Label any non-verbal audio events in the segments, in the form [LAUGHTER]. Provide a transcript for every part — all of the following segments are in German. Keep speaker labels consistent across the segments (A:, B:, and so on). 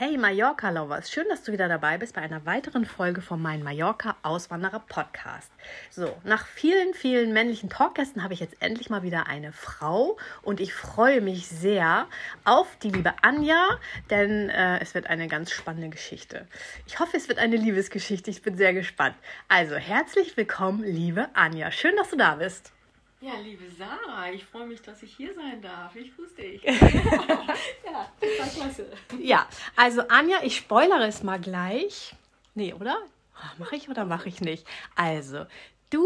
A: Hey Mallorca Lovers, schön, dass du wieder dabei bist bei einer weiteren Folge von meinem Mallorca Auswanderer Podcast. So, nach vielen, vielen männlichen Talkgästen habe ich jetzt endlich mal wieder eine Frau und ich freue mich sehr auf die liebe Anja, denn äh, es wird eine ganz spannende Geschichte. Ich hoffe, es wird eine Liebesgeschichte. Ich bin sehr gespannt. Also, herzlich willkommen, liebe Anja. Schön, dass du da bist.
B: Ja, liebe Sarah, ich freue mich, dass ich hier sein darf. Ich wusste ich. [LAUGHS] ja,
A: das war klasse. Ja, also Anja, ich spoilere es mal gleich. Nee, oder? Mache ich oder mache ich nicht? Also, du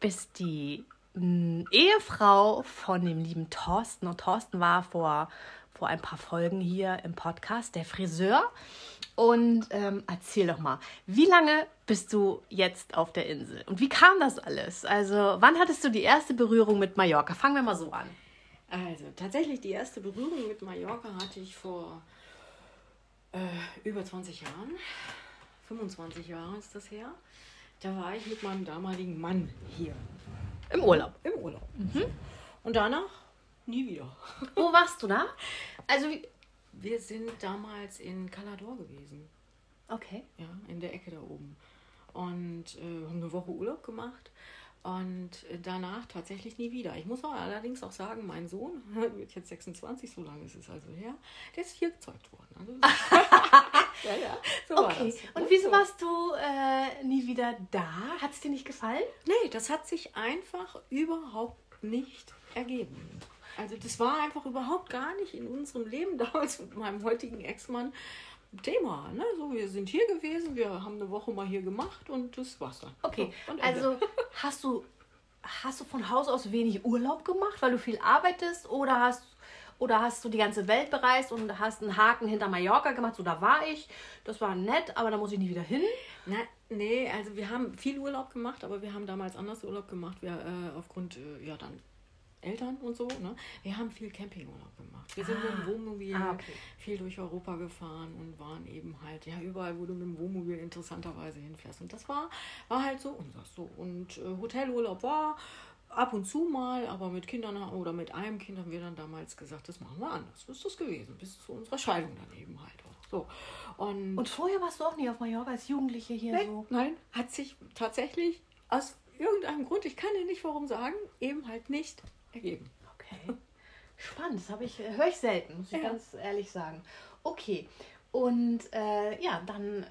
A: bist die mh, hm, Ehefrau von dem lieben Thorsten. Und Thorsten war vor, vor ein paar Folgen hier im Podcast, der Friseur. Und ähm, erzähl doch mal, wie lange bist du jetzt auf der Insel? Und wie kam das alles? Also, wann hattest du die erste Berührung mit Mallorca? Fangen wir mal so an.
B: Also, tatsächlich die erste Berührung mit Mallorca hatte ich vor äh, über 20 Jahren. 25 Jahre ist das her. Da war ich mit meinem damaligen Mann hier.
A: Im Urlaub?
B: Im Urlaub. Mhm. Und danach nie wieder.
A: Wo warst du da?
B: Also, wir sind damals in Calador gewesen.
A: Okay.
B: Ja, in der Ecke da oben. Und äh, haben eine Woche Urlaub gemacht. Und danach tatsächlich nie wieder. Ich muss auch allerdings auch sagen, mein Sohn [LAUGHS] wird jetzt 26, so lange ist es also her, der ist hier gezeugt worden. Also, [LAUGHS] [LAUGHS]
A: ja, ja, so okay. Und wieso warst du äh, nie wieder da? Hat es dir nicht gefallen?
B: Nee, das hat sich einfach überhaupt nicht ergeben. Also das war einfach überhaupt gar nicht in unserem Leben [LAUGHS] damals mit meinem heutigen Ex-Mann Thema. Ne? So, wir sind hier gewesen, wir haben eine Woche mal hier gemacht und das war's dann.
A: Okay, so, also hast du, hast du von Haus aus wenig Urlaub gemacht, weil du viel arbeitest oder hast oder hast du die ganze Welt bereist und hast einen Haken hinter Mallorca gemacht? So, da war ich. Das war nett, aber da muss ich nie wieder hin.
B: Na, nee, also wir haben viel Urlaub gemacht, aber wir haben damals anders Urlaub gemacht. Wir äh, aufgrund, äh, ja, dann Eltern und so. Ne? Wir haben viel Campingurlaub gemacht. Wir sind ah. mit dem Wohnmobil ah, okay. viel durch Europa gefahren und waren eben halt, ja, überall, wo du mit dem Wohnmobil interessanterweise hinfährst. Und das war, war halt so unser so. Und äh, Hotelurlaub war ab und zu mal, aber mit Kindern oder mit einem Kind haben wir dann damals gesagt, das machen wir anders. Das ist das gewesen, bis zu unserer Scheidung dann eben halt auch. So.
A: Und, und vorher warst du auch nie auf Mallorca als Jugendliche hier
B: nein,
A: so?
B: Nein, hat sich tatsächlich aus irgendeinem Grund, ich kann dir nicht warum sagen, eben halt nicht ergeben.
A: Okay. Spannend, das habe ich, höre ich selten, muss ich ja. ganz ehrlich sagen. Okay. Und äh, ja, dann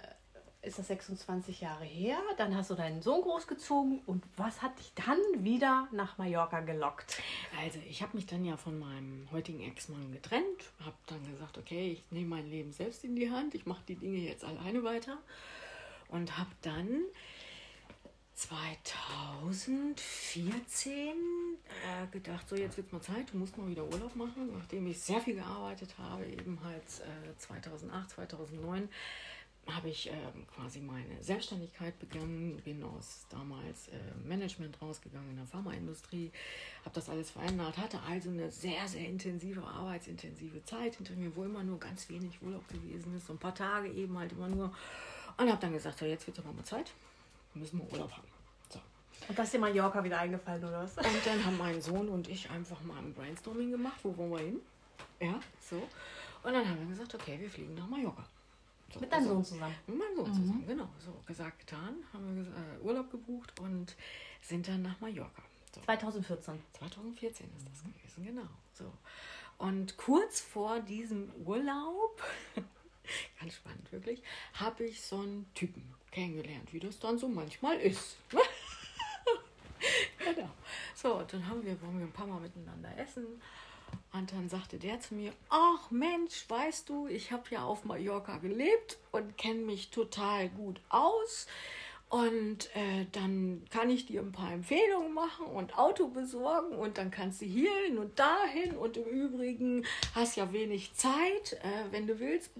A: ist das 26 Jahre her. Dann hast du deinen Sohn großgezogen. Und was hat dich dann wieder nach Mallorca gelockt?
B: Also, ich habe mich dann ja von meinem heutigen Ex-Mann getrennt. Habe dann gesagt, okay, ich nehme mein Leben selbst in die Hand. Ich mache die Dinge jetzt alleine weiter. Und habe dann 2014 äh, gedacht, so jetzt wird mal Zeit, du musst mal wieder Urlaub machen, nachdem ich sehr viel gearbeitet habe, eben halt äh, 2008, 2009 habe ich äh, quasi meine Selbstständigkeit begonnen, bin aus damals äh, Management rausgegangen in der Pharmaindustrie, habe das alles verändert, hatte also eine sehr, sehr intensive, arbeitsintensive Zeit hinter mir, wo immer nur ganz wenig Urlaub gewesen ist, so ein paar Tage eben halt immer nur. Und habe dann gesagt, so jetzt wird es aber mal Zeit, müssen wir Urlaub haben.
A: Und das ist dir Mallorca wieder eingefallen, oder was?
B: Und dann haben mein Sohn und ich einfach mal ein Brainstorming gemacht, wo wollen wir hin? Ja, so. Und dann haben wir gesagt, okay, wir fliegen nach Mallorca.
A: So, mit deinem Sohn zusammen?
B: Mit meinem Sohn mhm. zusammen, genau. So, gesagt, getan, haben wir äh, Urlaub gebucht und sind dann nach Mallorca. So.
A: 2014.
B: 2014 ist das mhm. gewesen, genau. So. Und kurz vor diesem Urlaub, [LAUGHS] ganz spannend wirklich, habe ich so einen Typen kennengelernt, wie das dann so manchmal ist. [LAUGHS] genau. So, dann haben wir, waren wir ein paar Mal miteinander essen. Und dann sagte der zu mir, ach Mensch, weißt du, ich habe ja auf Mallorca gelebt und kenne mich total gut aus. Und äh, dann kann ich dir ein paar Empfehlungen machen und Auto besorgen und dann kannst du hierhin und dahin. Und im Übrigen hast ja wenig Zeit, äh, wenn du willst,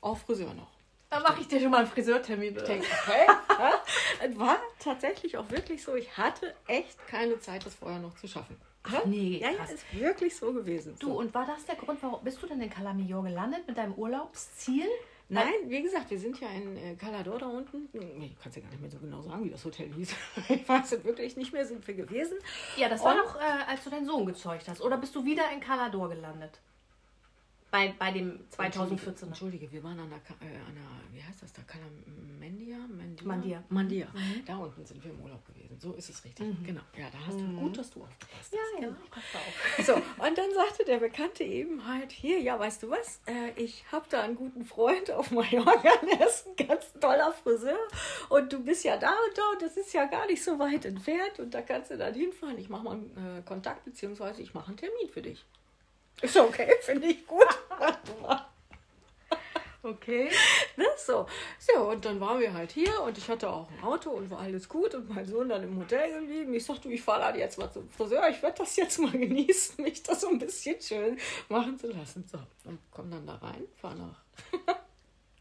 B: auch Friseur noch.
A: Dann mache ich dir schon mal einen Friseurtermin.
B: Ich denke, okay. ja, [LAUGHS] es war tatsächlich auch wirklich so, ich hatte echt keine Zeit, das vorher noch zu schaffen.
A: Ach, nee,
B: ja, ja,
A: krass.
B: ist wirklich so gewesen.
A: Du, und war das der Grund, warum bist du denn in Calamillor gelandet mit deinem Urlaubsziel?
B: Nein, wie gesagt, wir sind ja in äh, Calador da unten. Nee, ich kann es ja gar nicht mehr so genau sagen, wie das Hotel hieß. [LAUGHS] ich weiß es wirklich nicht mehr, sind wir gewesen.
A: Ja, das war
B: Und-
A: noch, äh, als du deinen Sohn gezeugt hast. Oder bist du wieder in Calador gelandet? Bei, bei dem 2014er.
B: Entschuldige, wir waren an der, äh, an der wie heißt das da, Calamendia? Mandia?
A: Mandia. Mhm.
B: Mandia. Da unten sind wir im Urlaub gewesen. So ist es richtig. Genau. Ja, da hast du gut, dass du aufgepasst
A: Ja,
B: hast.
A: ja,
B: Genau.
A: ich passe auf.
B: So, und dann sagte der Bekannte eben halt, hier, ja, weißt du was, äh, ich habe da einen guten Freund auf Mallorca, [LAUGHS] der ist ein ganz toller Friseur und du bist ja da und da und das ist ja gar nicht so weit entfernt und da kannst du dann hinfahren. Ich mache mal einen äh, Kontakt, beziehungsweise ich mache einen Termin für dich. Ist okay, finde ich gut. [LAUGHS]
A: Okay.
B: Ne, so. so, und dann waren wir halt hier und ich hatte auch ein Auto und war alles gut und mein Sohn dann im Hotel geblieben. Ich sagte, ich fahre da jetzt mal zum Friseur, ich werde das jetzt mal genießen, mich das so ein bisschen schön machen zu lassen. So, und komm dann da rein, fahr nach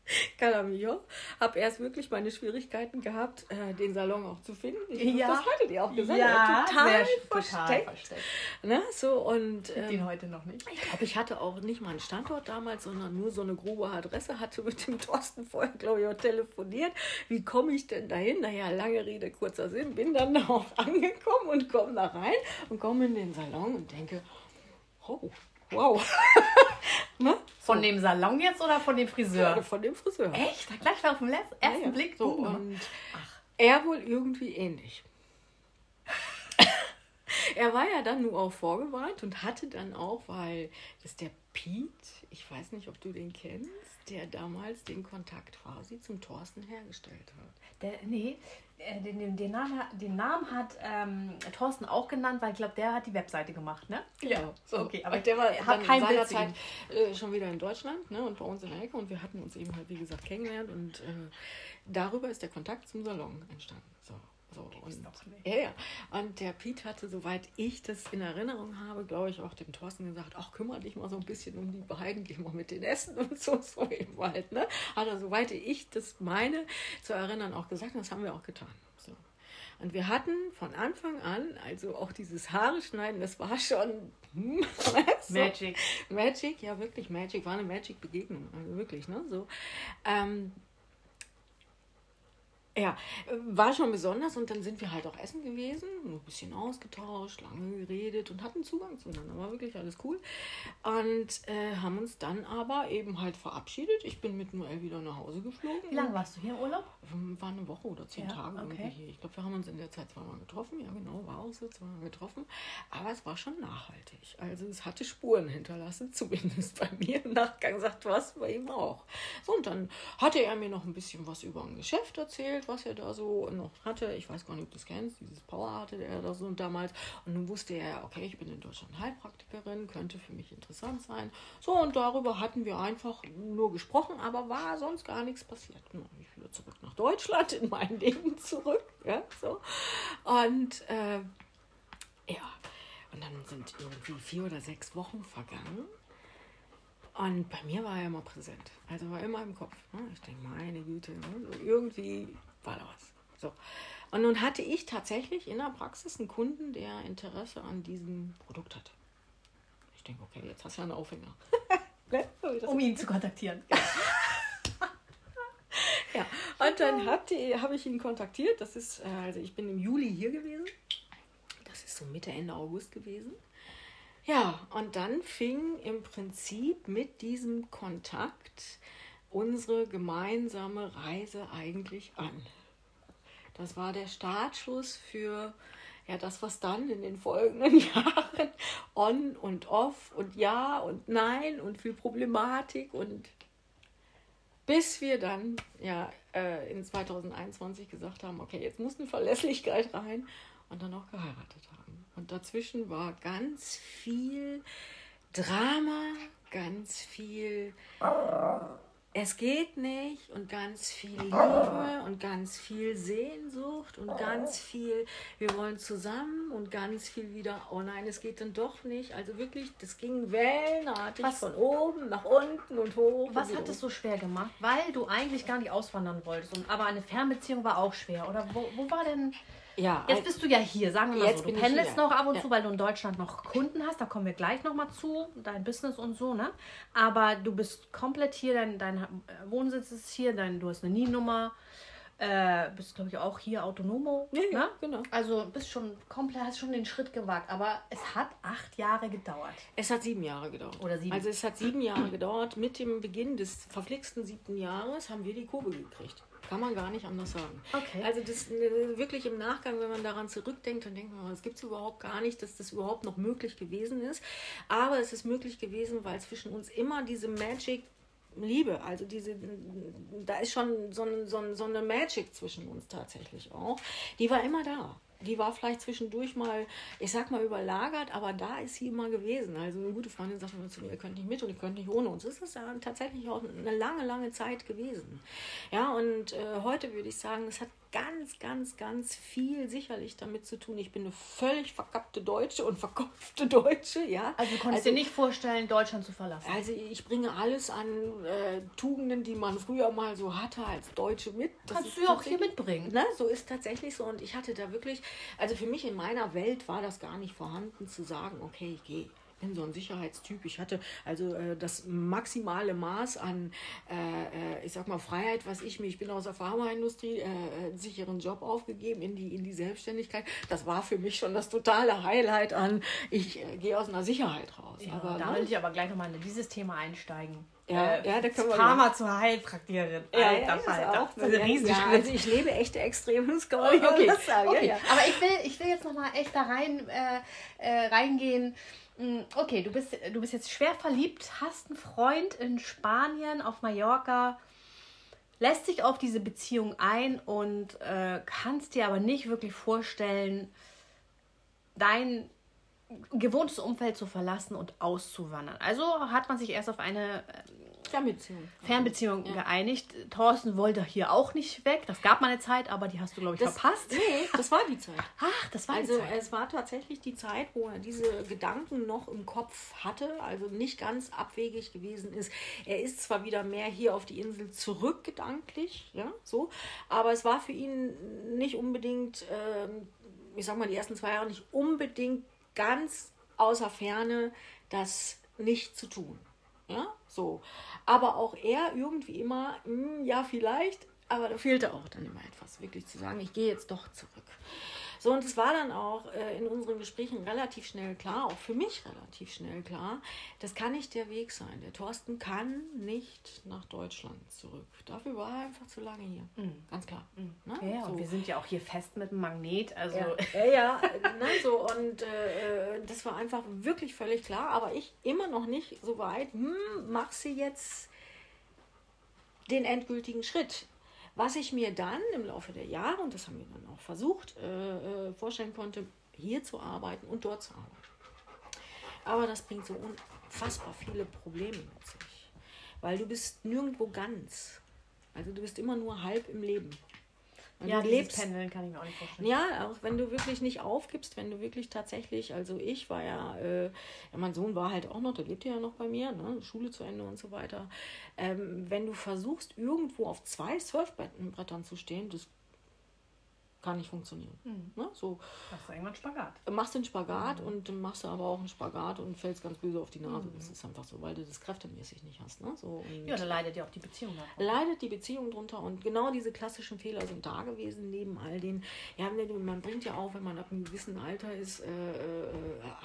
B: [LAUGHS] Calamillo. Hab erst wirklich meine Schwierigkeiten gehabt, äh, den Salon auch zu finden. Ich
A: Ja.
B: Das hattet ihr auch gesagt.
A: Ja,
B: total versteckt.
A: versteckt.
B: Ne, so, und ähm,
A: Den heute noch nicht.
B: ich glaube, ich hatte auch nicht mal einen Standort damals, sondern nur so eine grobe Adresse. Hatte mit dem Thorsten vorher, glaube ich, auch telefoniert. Wie komme ich denn dahin? Naja, lange Rede, kurzer Sinn. Bin dann [LAUGHS] da auch angekommen und komme da rein und komme in den Salon und denke, oh, wow. [LAUGHS] ne?
A: Von dem Salon jetzt oder von dem Friseur?
B: Ja, von dem Friseur.
A: Echt? Gleich auf den les- ersten
B: Ja, ja.
A: Blick.
B: So, und er wohl irgendwie ähnlich. [LAUGHS] er war ja dann nur auch vorgewarnt und hatte dann auch, weil das ist der Pete, ich weiß nicht, ob du den kennst, der damals den Kontakt quasi zum Thorsten hergestellt hat.
A: Der, nee, den, den, den, Namen, hat- den Namen hat ähm, Thorsten auch genannt, weil ich glaube, der hat die Webseite gemacht, ne?
B: Ja,
A: so. Okay, aber
B: und der war dann
A: kein
B: seiner Zeit äh, schon wieder in Deutschland ne, und bei uns in der Ecke und wir hatten uns eben halt, wie gesagt, kennengelernt und äh, darüber ist der Kontakt zum Salon entstanden. So. Und, ja, ja. Und der Piet hatte, soweit ich das in Erinnerung habe, glaube ich, auch dem Thorsten gesagt, ach, kümmere dich mal so ein bisschen um die beiden, geh mal mit den Essen und so, so eben halt. Ne? Hat er, soweit ich das meine, zu erinnern, auch gesagt und das haben wir auch getan. So. Und wir hatten von Anfang an, also auch dieses Haare schneiden, das war schon hm, [LAUGHS] so.
A: Magic.
B: Magic, ja wirklich Magic, war eine Magic-Begegnung, also wirklich, ne? So. Ähm, ja, äh, war schon besonders und dann sind wir halt auch essen gewesen, ein bisschen ausgetauscht, lange geredet und hatten Zugang zueinander, war wirklich alles cool. Und äh, haben uns dann aber eben halt verabschiedet. Ich bin mit Noel wieder nach Hause geflogen.
A: Wie lange warst du hier im Urlaub?
B: Ähm, War eine Woche oder zehn
A: Ja,
B: Tage
A: okay.
B: irgendwie hier. Ich glaube, wir haben uns in der Zeit zweimal getroffen. Ja, genau, war auch so, zweimal getroffen. Aber es war schon nachhaltig. Also es hatte Spuren hinterlassen, [LAUGHS] zumindest bei mir im Nachgang, sagt was, bei ihm auch. So, und dann hatte er mir noch ein bisschen was über ein Geschäft erzählt, was er da so noch hatte. Ich weiß gar nicht, ob du das kennst, dieses Power hatte er da so damals. Und nun wusste er, okay, ich bin in Deutschland Heilpraktikerin, könnte für mich interessant sein. So, und darüber hatten wir einfach nur gesprochen, aber war sonst gar nichts passiert. Ich wieder zurück nach Deutschland, in mein Leben zurück. Ja, so. Und äh, ja, und dann sind irgendwie vier oder sechs Wochen vergangen. Und bei mir war er immer präsent. Also war immer im Kopf. Ne? Ich denke, meine Güte, ne? so irgendwie war da was. So. Und nun hatte ich tatsächlich in der Praxis einen Kunden, der Interesse an diesem Produkt hatte. Ich denke, okay, jetzt hast du ja einen Aufhänger. [LAUGHS] Ne? So
A: Um ihn zu kontaktieren.
B: Ja, [LAUGHS] und dann habe hab ich ihn kontaktiert. Das ist, äh, also ich bin im Juli hier gewesen. Das ist so Mitte, Ende August gewesen. Ja, und dann fing im Prinzip mit diesem Kontakt unsere gemeinsame Reise eigentlich an. Das war der Startschuss für ja, das, was dann in den folgenden [LAUGHS] Jahren on und off und ja und nein und viel Problematik und bis wir dann ja äh, in 2021 gesagt haben, okay, jetzt muss eine Verlässlichkeit rein und dann auch geheiratet haben. Und dazwischen war ganz viel Drama, ganz viel es geht nicht und ganz viel Liebe und ganz viel Sehnsucht und ganz viel, wir wollen zusammen und ganz viel wieder, oh nein, es geht dann doch nicht. Also wirklich, das ging wellenartig
A: Was-
B: von oben nach unten und hoch.
A: Was
B: und
A: hat es
B: so?
A: schwer gemacht? Weil du eigentlich gar nicht auswandern wolltest. Und, aber eine Fernbeziehung war auch schwer. Oder wo, wo war denn.
B: Ja,
A: Jetzt bist du ja hier, sagen wir mal
B: Jetzt
A: so. Du pendelst noch ab und
B: Ja.
A: zu, weil du in Deutschland noch Kunden hast. Da kommen wir gleich nochmal zu, dein Business und so, ne? Aber du bist komplett hier, dein, dein Wohnsitz ist hier, dein, du hast eine NIE-Nummer, äh, bist, glaube ich, auch hier Autonomo.
B: Ja,
A: ne?
B: genau.
A: Also bist schon komplett, hast schon den Schritt gewagt. Aber es hat acht Jahre gedauert.
B: Es hat sieben Jahre gedauert.
A: Oder sieben.
B: Also es hat sieben Jahre gedauert. Mit dem Beginn des verflixten siebten Jahres haben wir die Kurve gekriegt. Kann man gar nicht anders sagen.
A: Okay.
B: Also das äh, wirklich im Nachgang, wenn man daran zurückdenkt, dann denkt man, das gibt es überhaupt gar nicht, dass das überhaupt noch möglich gewesen ist. Aber es ist möglich gewesen, weil zwischen uns immer diese Magic Liebe, also diese, da ist schon so, ein- so, ein- so eine Magic zwischen uns tatsächlich auch. Die war immer da. Die war vielleicht zwischendurch mal, ich sag mal, überlagert, aber da ist sie immer gewesen. Also eine gute Freundin sagt immer zu mir, ihr könnt nicht mit und ihr könnt nicht ohne uns. Das ist ja tatsächlich auch eine lange, lange Zeit gewesen. Ja, und äh, heute würde ich sagen, es hat ganz, ganz, ganz viel sicherlich damit zu tun. Ich bin eine völlig verkappte Deutsche und verkopfte Deutsche, ja.
A: Also du konntest dir nicht vorstellen, Deutschland zu verlassen.
B: Also ich bringe alles an äh, Tugenden, die man früher mal so hatte als Deutsche mit. Das
A: Kannst du ja auch hier mitbringen.
B: Ne, so ist tatsächlich so. Und ich hatte da wirklich, also für mich in meiner Welt war das gar nicht vorhanden zu sagen, okay, ich gehe. Ich bin so ein Sicherheitstyp. Ich hatte also äh, das maximale Maß an, äh, äh, ich sag mal, Freiheit, was ich mir, ich bin aus der Pharmaindustrie, äh, äh, einen sicheren Job aufgegeben in die, in die Selbstständigkeit. Das war für mich schon das totale Highlight an, ich äh, gehe aus einer Sicherheit raus.
A: Ja,
B: aber
A: da
B: ne,
A: will ich aber gleich nochmal in dieses Thema einsteigen.
B: Ja, ja, da können wir
A: Pharma zur Heilpraktikerin.
B: Ja,
A: Alter
B: ja,
A: Das ist ein
B: ja,
A: Riesenschritt.
B: also ich lebe echte Extremscore.
A: Okay,
B: das sagen,
A: okay.
B: Ja, ja.
A: aber ich will, ich will jetzt nochmal echt da rein äh, äh, reingehen. Mm, Okay, du bist, du bist jetzt schwer verliebt, hast einen Freund in Spanien, auf Mallorca, lässt sich auf diese Beziehung ein und äh, kannst dir aber nicht wirklich vorstellen, dein gewohntes Umfeld zu verlassen und auszuwandern. Also hat man sich erst auf eine
B: Fernbeziehung.
A: Fernbeziehung geeinigt. Thorsten wollte hier auch nicht weg. Das gab mal eine Zeit, aber die hast du, glaube ich,
B: Das,
A: verpasst.
B: Nee, das war die Zeit. [LAUGHS]
A: Ach, das war
B: Also
A: die Zeit.
B: es war tatsächlich die Zeit, wo er diese Gedanken noch im Kopf hatte, also nicht ganz abwegig gewesen ist. Er ist zwar wieder mehr hier auf die Insel zurück gedanklich, ja, so, aber es war für ihn nicht unbedingt, ähm, ich sag mal, die ersten zwei Jahre nicht unbedingt ganz außer Ferne, das nicht zu tun. Ja, so. Aber auch er irgendwie immer, hm, ja, vielleicht, aber da fehlte auch dann immer etwas, wirklich zu sagen, ich gehe jetzt doch zurück. So, und es war dann auch äh, in unseren Gesprächen relativ schnell klar, auch für mich relativ schnell klar, das kann nicht der Weg sein. Der Thorsten kann nicht nach Deutschland zurück. Dafür war er einfach zu lange hier. Ganz klar. Ne?
A: Ja, ja,
B: so.
A: und wir sind ja auch hier fest mit dem Magnet. Also
B: Ja, [LAUGHS] ja, ja ne, so, und äh, äh, das war einfach wirklich völlig klar, aber ich immer noch nicht so weit, hm, mach sie jetzt den endgültigen Schritt. Was ich mir dann im Laufe der Jahre, und das haben wir dann auch versucht, äh, äh, vorstellen konnte, hier zu arbeiten und dort zu arbeiten. Aber das bringt so unfassbar viele Probleme mit sich, weil du bist nirgendwo ganz. Also du bist immer nur halb im Leben. Und
A: ja,
B: du lebst
A: Pendeln kann ich mir auch nicht vorstellen.
B: ja, auch wenn du wirklich nicht aufgibst, wenn du wirklich tatsächlich, also ich war ja, äh, ja mein Sohn war halt auch noch, der lebte ja noch bei mir, ne, Schule zu Ende und so weiter. Ähm, wenn du versuchst, irgendwo auf zwei Surfbrettern zu stehen, das kann nicht funktionieren. Ne? So,
A: Das ist irgendwann Spagat.
B: machst den Spagat und dann machst du aber auch einen Spagat und fällst ganz böse auf die Nase. Das ist einfach so, weil du das kräftemäßig nicht hast. Ne? So,
A: Ja, da leidet ja auch die Beziehung davon.
B: leidet die Beziehung drunter und genau diese klassischen Fehler sind da gewesen neben all den. Ja, ne, man bringt ja auch, wenn man ab einem gewissen Alter ist, äh, äh,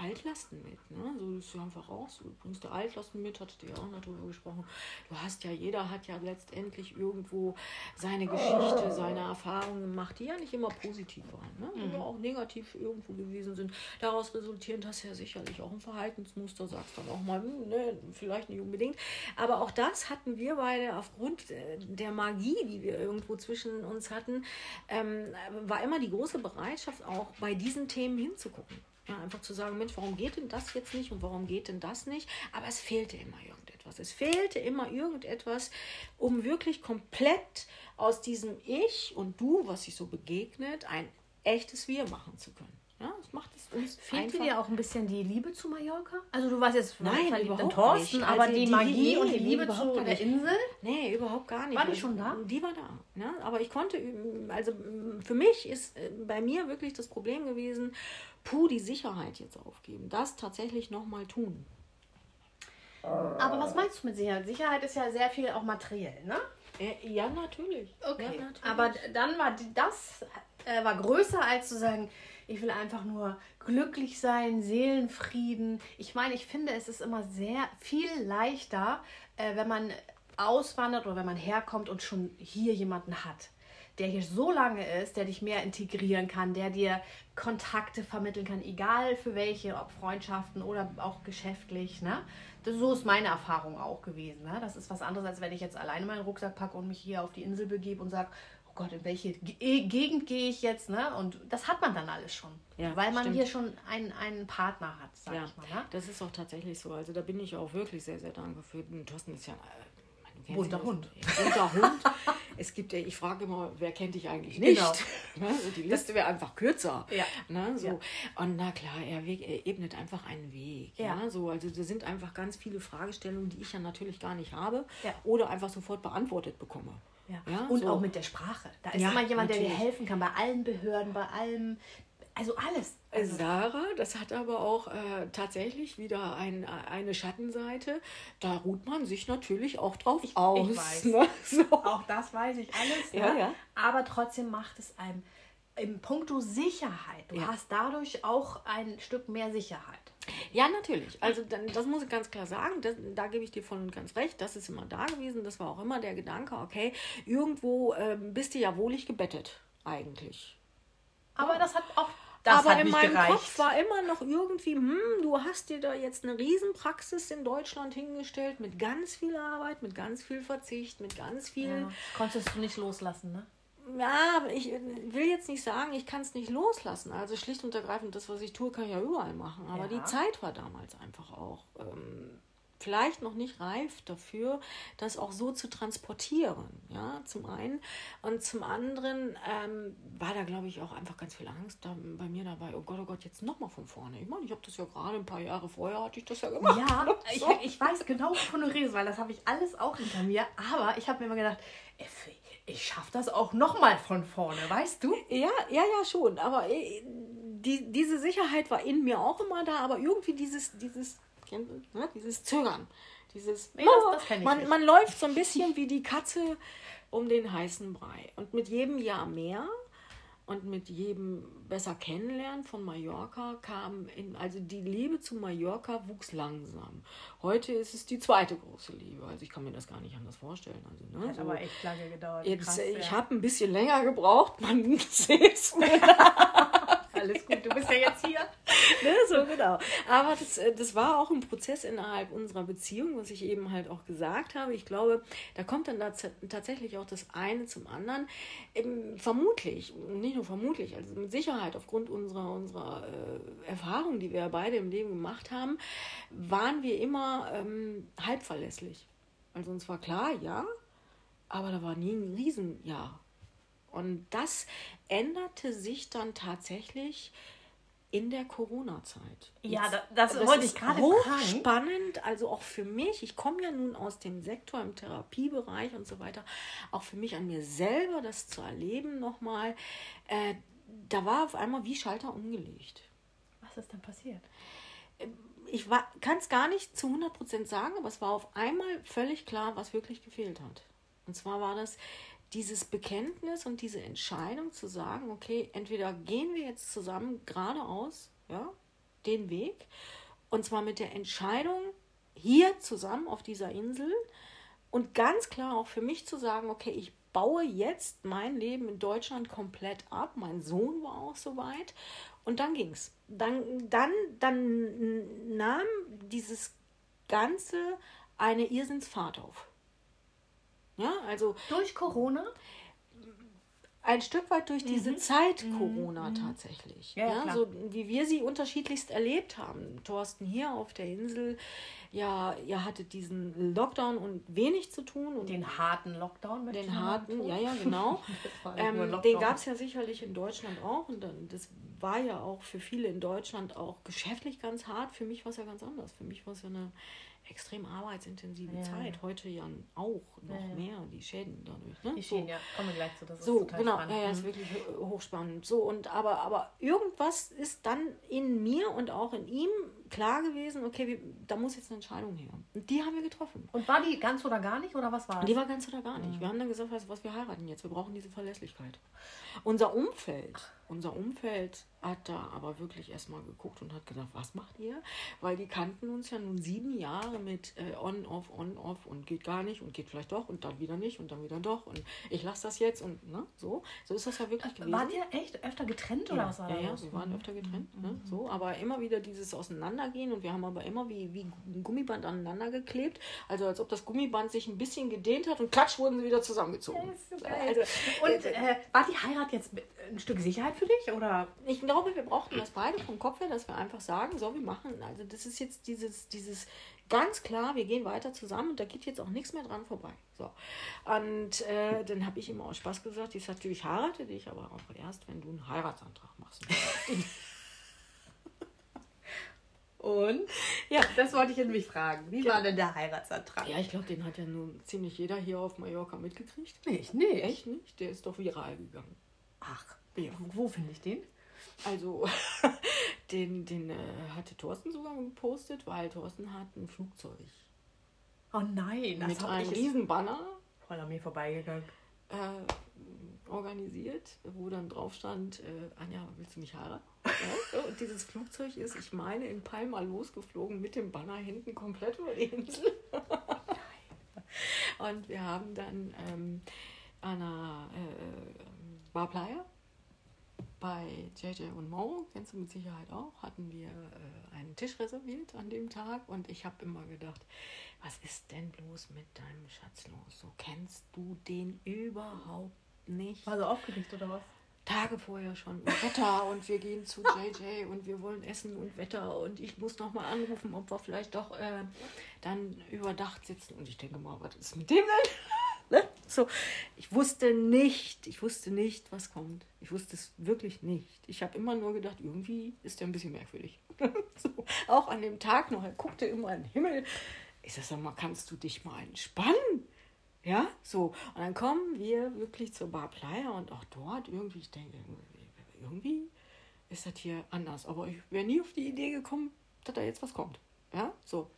B: Altlasten mit. Ne? So ist ja einfach auch so. Du bringst du Altlasten mit, hattet ihr ja auch noch drüber gesprochen. Du hast ja, jeder hat ja letztendlich irgendwo seine Geschichte, seine Erfahrungen gemacht, die ja nicht immer positiv waren, ne? die ja auch negativ irgendwo gewesen sind. Daraus resultierend hast du ja sicherlich auch ein Verhaltensmuster, sagst dann auch mal, hm, ne, vielleicht nicht unbedingt. Aber auch das hatten wir beide aufgrund äh, der Magie, die wir irgendwo zwischen uns hatten, ähm, war immer die große Bereitschaft, auch bei diesen Themen hinzugucken. Ja, einfach zu sagen, Mensch, warum geht denn das jetzt nicht und warum geht denn das nicht? Aber es fehlte immer irgendetwas. Es fehlte immer irgendetwas, um wirklich komplett aus diesem Ich und Du, was sich so begegnet, ein echtes Wir machen zu können. Ja, das macht es uns
A: Fehlte dir auch ein bisschen die Liebe zu Mallorca? Also du warst jetzt
B: Nein,
A: verliebt in Thorsten,
B: nicht.
A: aber
B: Also
A: die
B: die-
A: Magie und die Liebe zu der
B: nicht.
A: Insel?
B: Nee, überhaupt gar nicht.
A: War die schon da?
B: Die war da. Ne? Aber ich konnte, üben- also mm, für mich ist äh, bei mir wirklich das Problem gewesen, puh, die Sicherheit jetzt aufgeben. Das tatsächlich nochmal tun.
A: Aber was meinst du mit Sicherheit? Sicherheit ist ja sehr viel auch materiell, ne?
B: Äh, ja, natürlich.
A: Okay,
B: Ja, natürlich.
A: aber dann war das äh, war größer als zu sagen, ich will einfach nur glücklich sein, Seelenfrieden. Ich meine, ich finde, es ist immer sehr viel leichter, äh, wenn man auswandert oder wenn man herkommt und schon hier jemanden hat, der hier so lange ist, der dich mehr integrieren kann, der dir Kontakte vermitteln kann, egal für welche, ob Freundschaften oder auch geschäftlich. Ne? Das, so ist meine Erfahrung auch gewesen. Ne? Das ist was anderes, als wenn ich jetzt alleine meinen Rucksack packe und mich hier auf die Insel begebe und sage, oh Gott, in welche Ge Gegend gehe ich jetzt? Ne? Und das hat man dann alles schon.
B: Ja,
A: weil man
B: stimmt.
A: hier schon einen, einen Partner hat, sag
B: Ja,
A: ich mal. Ne?
B: das ist auch tatsächlich so. Also da bin ich auch wirklich sehr, sehr dankbar für. Thorsten ist ja ein äh,
A: Bunter Hund.
B: Bunter [LAUGHS] Hund. Es gibt ja, ich frage immer, wer kennt dich eigentlich nicht?
A: Genau. [LAUGHS]
B: Ne? Also die Liste wäre einfach kürzer.
A: Ja.
B: Ne? So.
A: Ja.
B: Und na klar, er, weg, er ebnet einfach einen Weg. Ja.
A: Ja.
B: So, also da sind einfach ganz viele Fragestellungen, die ich ja natürlich gar nicht habe
A: Ja.
B: oder einfach sofort beantwortet bekomme.
A: Ja. Und
B: so.
A: auch mit der Sprache. Da ist
B: Ja,
A: immer jemand, der dir
B: natürlich.
A: helfen kann, bei allen Behörden, bei allem, also alles. Also,
B: Sarah, das hat aber auch äh, tatsächlich wieder ein, eine Schattenseite. Da ruht man sich natürlich auch drauf aus.
A: weiß.
B: Ne? [LAUGHS] So.
A: auch das weiß ich alles.
B: Ja,
A: ne?
B: ja.
A: Aber trotzdem macht es einem im Punkto Sicherheit. Du
B: Ja.
A: hast dadurch auch ein Stück mehr Sicherheit.
B: Ja, natürlich. Also das muss ich ganz klar sagen. Das, da gebe ich dir voll und ganz recht. Das ist immer da gewesen. Das war auch immer der Gedanke, okay, irgendwo ähm, bist du ja wohlig gebettet, eigentlich.
A: Aber das hat auch das
B: Aber in meinem
A: gereicht.
B: Kopf war immer noch irgendwie, hm, du hast dir da jetzt eine Riesenpraxis in Deutschland hingestellt mit ganz viel Arbeit, mit ganz viel Verzicht, mit ganz viel
A: ja. Konntest du nicht loslassen, ne?
B: Ja, ich will jetzt nicht sagen, ich kann es nicht loslassen. Also schlicht und ergreifend, das, was ich tue, kann ich ja überall machen. Aber
A: Ja.
B: die Zeit war damals einfach auch ähm, vielleicht noch nicht reif dafür, das auch so zu transportieren. Ja, zum einen. Und zum anderen ähm, war da, glaube ich, auch einfach ganz viel Angst da, bei mir dabei. Oh Gott, oh Gott, jetzt nochmal von vorne. Ich meine, ich habe das ja gerade ein paar Jahre vorher, hatte ich das ja gemacht.
A: Ja, [LAUGHS] ich,
B: So.
A: ich weiß genau, wovon du redest, weil das habe ich alles auch hinter mir. Aber ich habe mir immer gedacht, Effi, ich schaffe das auch nochmal von vorne, weißt du?
B: Ja, ja, ja, schon. Aber äh, die, diese Sicherheit war in mir auch immer da, aber irgendwie dieses, dieses, ne, dieses Zögern. Dieses,
A: Nee, das- das kenn ich
B: man,
A: nicht.
B: man läuft so ein bisschen wie die Katze um den heißen Brei. Und mit jedem Jahr mehr und mit jedem besser kennenlernen von Mallorca kam in, also die Liebe zu Mallorca wuchs langsam. Heute ist es die zweite große Liebe. Also ich kann mir das gar nicht anders vorstellen. Also, ne,
A: Hat
B: so-
A: aber echt lange gedauert.
B: Jetzt,
A: Krass,
B: äh, ich
A: ja.
B: habe ein bisschen länger gebraucht, man sieht es mir.
A: Alles gut, du bist ja jetzt hier. [LAUGHS]
B: ne, so genau. Aber das, äh, das war auch ein Prozess innerhalb unserer Beziehung, was ich eben halt auch gesagt habe. Ich glaube, da kommt dann tats tatsächlich auch das eine zum anderen. Eben, vermutlich, nicht nur vermutlich, also mit Sicherheit aufgrund unserer, unserer äh, Erfahrungen, die wir beide im Leben gemacht haben, waren wir immer ähm, halb verlässlich. Also uns war klar, ja, aber da war nie ein Riesenjahr. Und das änderte sich dann tatsächlich in der Corona-Zeit.
A: Ja,
B: Jetzt-
A: da- das wollte ich gerade fragen.
B: hochspannend, also auch für mich. Ich komme ja nun aus dem Sektor im Therapiebereich und so weiter. Auch für mich an mir selber das zu erleben nochmal. Äh, da war auf einmal wie Schalter umgelegt
A: Was ist denn passiert?
B: ich kann es gar nicht zu 100% sagen, aber es war auf einmal völlig klar, was wirklich gefehlt hat. Und zwar war das dieses Bekenntnis und diese Entscheidung zu sagen, okay, entweder gehen wir jetzt zusammen geradeaus, ja, den Weg, und zwar mit der Entscheidung, hier zusammen auf dieser Insel und ganz klar auch für mich zu sagen, okay, ich baue jetzt mein Leben in Deutschland komplett ab. Mein Sohn war auch soweit. Und dann ging's. Dann, dann, dann nahm dieses Ganze eine Irrsinnsfahrt auf. Ja, also
A: Durch Corona?
B: ein Stück weit durch diese Zeit Corona tatsächlich.
A: Mhm. Ja, ja,
B: Ja,
A: klar.
B: so wie wir sie unterschiedlichst erlebt haben. Thorsten hier auf der Insel, ja, ihr hattet diesen Lockdown und wenig zu tun und
A: Den harten Lockdown ich
B: den harten, ja, ja, genau. [LAUGHS] Ähm, den gab es ja sicherlich in Deutschland auch und dann, das war ja auch für viele in Deutschland auch geschäftlich ganz hart. Für mich war es ja ganz anders. Für mich war es ja eine extrem arbeitsintensive
A: Ja.
B: Zeit. Heute ja auch noch
A: Ja, ja.
B: mehr, die Schäden dadurch. Ne?
A: Die
B: So.
A: Schienen, ja. Kommen wir gleich zu. Das ist
B: So,
A: total
B: genau,
A: spannend.
B: ja, ja, ist
A: Mhm.
B: wirklich ho- hochspannend. So, und aber, aber irgendwas ist dann in mir und auch in ihm klar gewesen, okay, wir, da muss jetzt eine Entscheidung her. Und die haben wir getroffen.
A: Und war die ganz oder gar nicht oder was war
B: Die
A: das?
B: war ganz oder gar nicht. Wir haben dann gesagt, weißt du was, wir heiraten jetzt. Wir brauchen diese Verlässlichkeit. Unser Umfeld, unser Umfeld hat da aber wirklich erstmal geguckt und hat gedacht, was macht ihr? Weil die kannten uns ja nun sieben Jahre mit äh, on, off, on, off und geht gar nicht und geht vielleicht doch und dann wieder nicht und dann wieder doch und ich lasse das jetzt und ne, so. So ist das ja wirklich gewesen.
A: Wart ihr echt öfter getrennt oder
B: Ja,
A: was war
B: ja, ja, wir waren öfter getrennt. Ne? So, aber immer wieder dieses Auseinandergehen und wir haben aber immer wie, wie ein Gummiband aneinander geklebt. Also als ob das Gummiband sich ein bisschen gedehnt hat und klatsch wurden sie wieder zusammengezogen.
A: So.
B: Also,
A: Und äh, war die Heirat jetzt mit- ein Stück Sicherheit für dich oder?
B: ich glaube, wir brauchten das beide vom Kopf her, dass wir einfach sagen, so, wir machen, also das ist jetzt dieses, dieses ganz klar, wir gehen weiter zusammen und da geht jetzt auch nichts mehr dran vorbei. So. Und äh, dann habe ich immer aus Spaß gesagt, ich sagte, ich heirate dich, aber auch erst, wenn du einen Heiratsantrag machst. [LAUGHS]
A: Und?
B: ja,
A: Das wollte ich nämlich fragen. Wie war denn der Heiratsantrag?
B: Ja, ich glaube, den hat ja nun ziemlich jeder hier auf Mallorca mitgekriegt.
A: Nicht, nicht.
B: Echt nicht? Der ist doch viral gegangen.
A: Ach,
B: Ja.
A: wo finde ich den?
B: Also, [LAUGHS] den, den äh, hatte Thorsten sogar gepostet, weil Thorsten hat ein Flugzeug
A: Oh nein, das
B: mit
A: habe
B: einem
A: ich
B: riesen Banner
A: voll an mir vorbeigegangen.
B: äh, organisiert, wo dann drauf stand, äh, Anja, willst du mich heiraten? Ja, und dieses Flugzeug ist, ich meine, in Palma losgeflogen mit dem Banner hinten komplett über die Insel. [LAUGHS] und wir haben dann ähm, an einer äh, Bar Playa bei JJ und Mo, kennst du mit Sicherheit auch, hatten wir äh, einen Tisch reserviert an dem Tag und ich habe immer gedacht, was ist denn bloß mit deinem Schatz los? So kennst du den überhaupt nicht?
A: War so aufgeregt oder was?
B: Tage vorher schon Wetter [LAUGHS] und wir gehen zu JJ und wir wollen essen und Wetter und ich muss noch mal anrufen, ob wir vielleicht doch äh, dann überdacht sitzen und ich denke mal, was ist mit dem denn? [LAUGHS] ne? So, ich wusste nicht, ich wusste nicht, was kommt. Ich wusste es wirklich nicht. Ich habe immer nur gedacht, irgendwie ist der ein bisschen merkwürdig. [LAUGHS] so, auch an dem Tag noch, er guckte immer in den Himmel. Ich sag, sag mal, kannst du dich mal entspannen? Ja, so. Und dann kommen wir wirklich zur Bar Playa und auch dort irgendwie, ich denke, irgendwie- ist das hier anders. Aber ich wäre nie auf die Idee gekommen, dass da jetzt was kommt. Ja, so.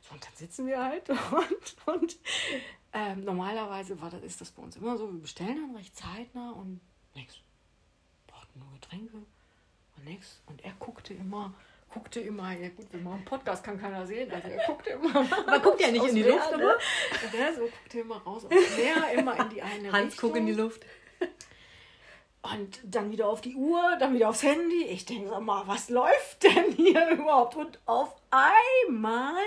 B: So, und dann sitzen wir halt [LAUGHS] und, und ähm, normalerweise war das, ist das bei uns immer so, wir bestellen dann recht zeitnah und nix. Brauchten nur Getränke und nix. Und er guckte immer, guckte immer, ja gut, wir machen einen Podcast, kann keiner sehen, also er guckte immer. [LAUGHS]
A: Man guckt ja nicht in die
B: Meer,
A: Luft,
B: ne? der so guckte immer raus aufs Meer, immer in die eine [LAUGHS]
A: Hans,
B: Richtung.
A: guck in die Luft.
B: Und dann wieder auf die Uhr, dann wieder aufs Handy. Ich denke, sag mal, was läuft denn hier überhaupt? Und auf einmal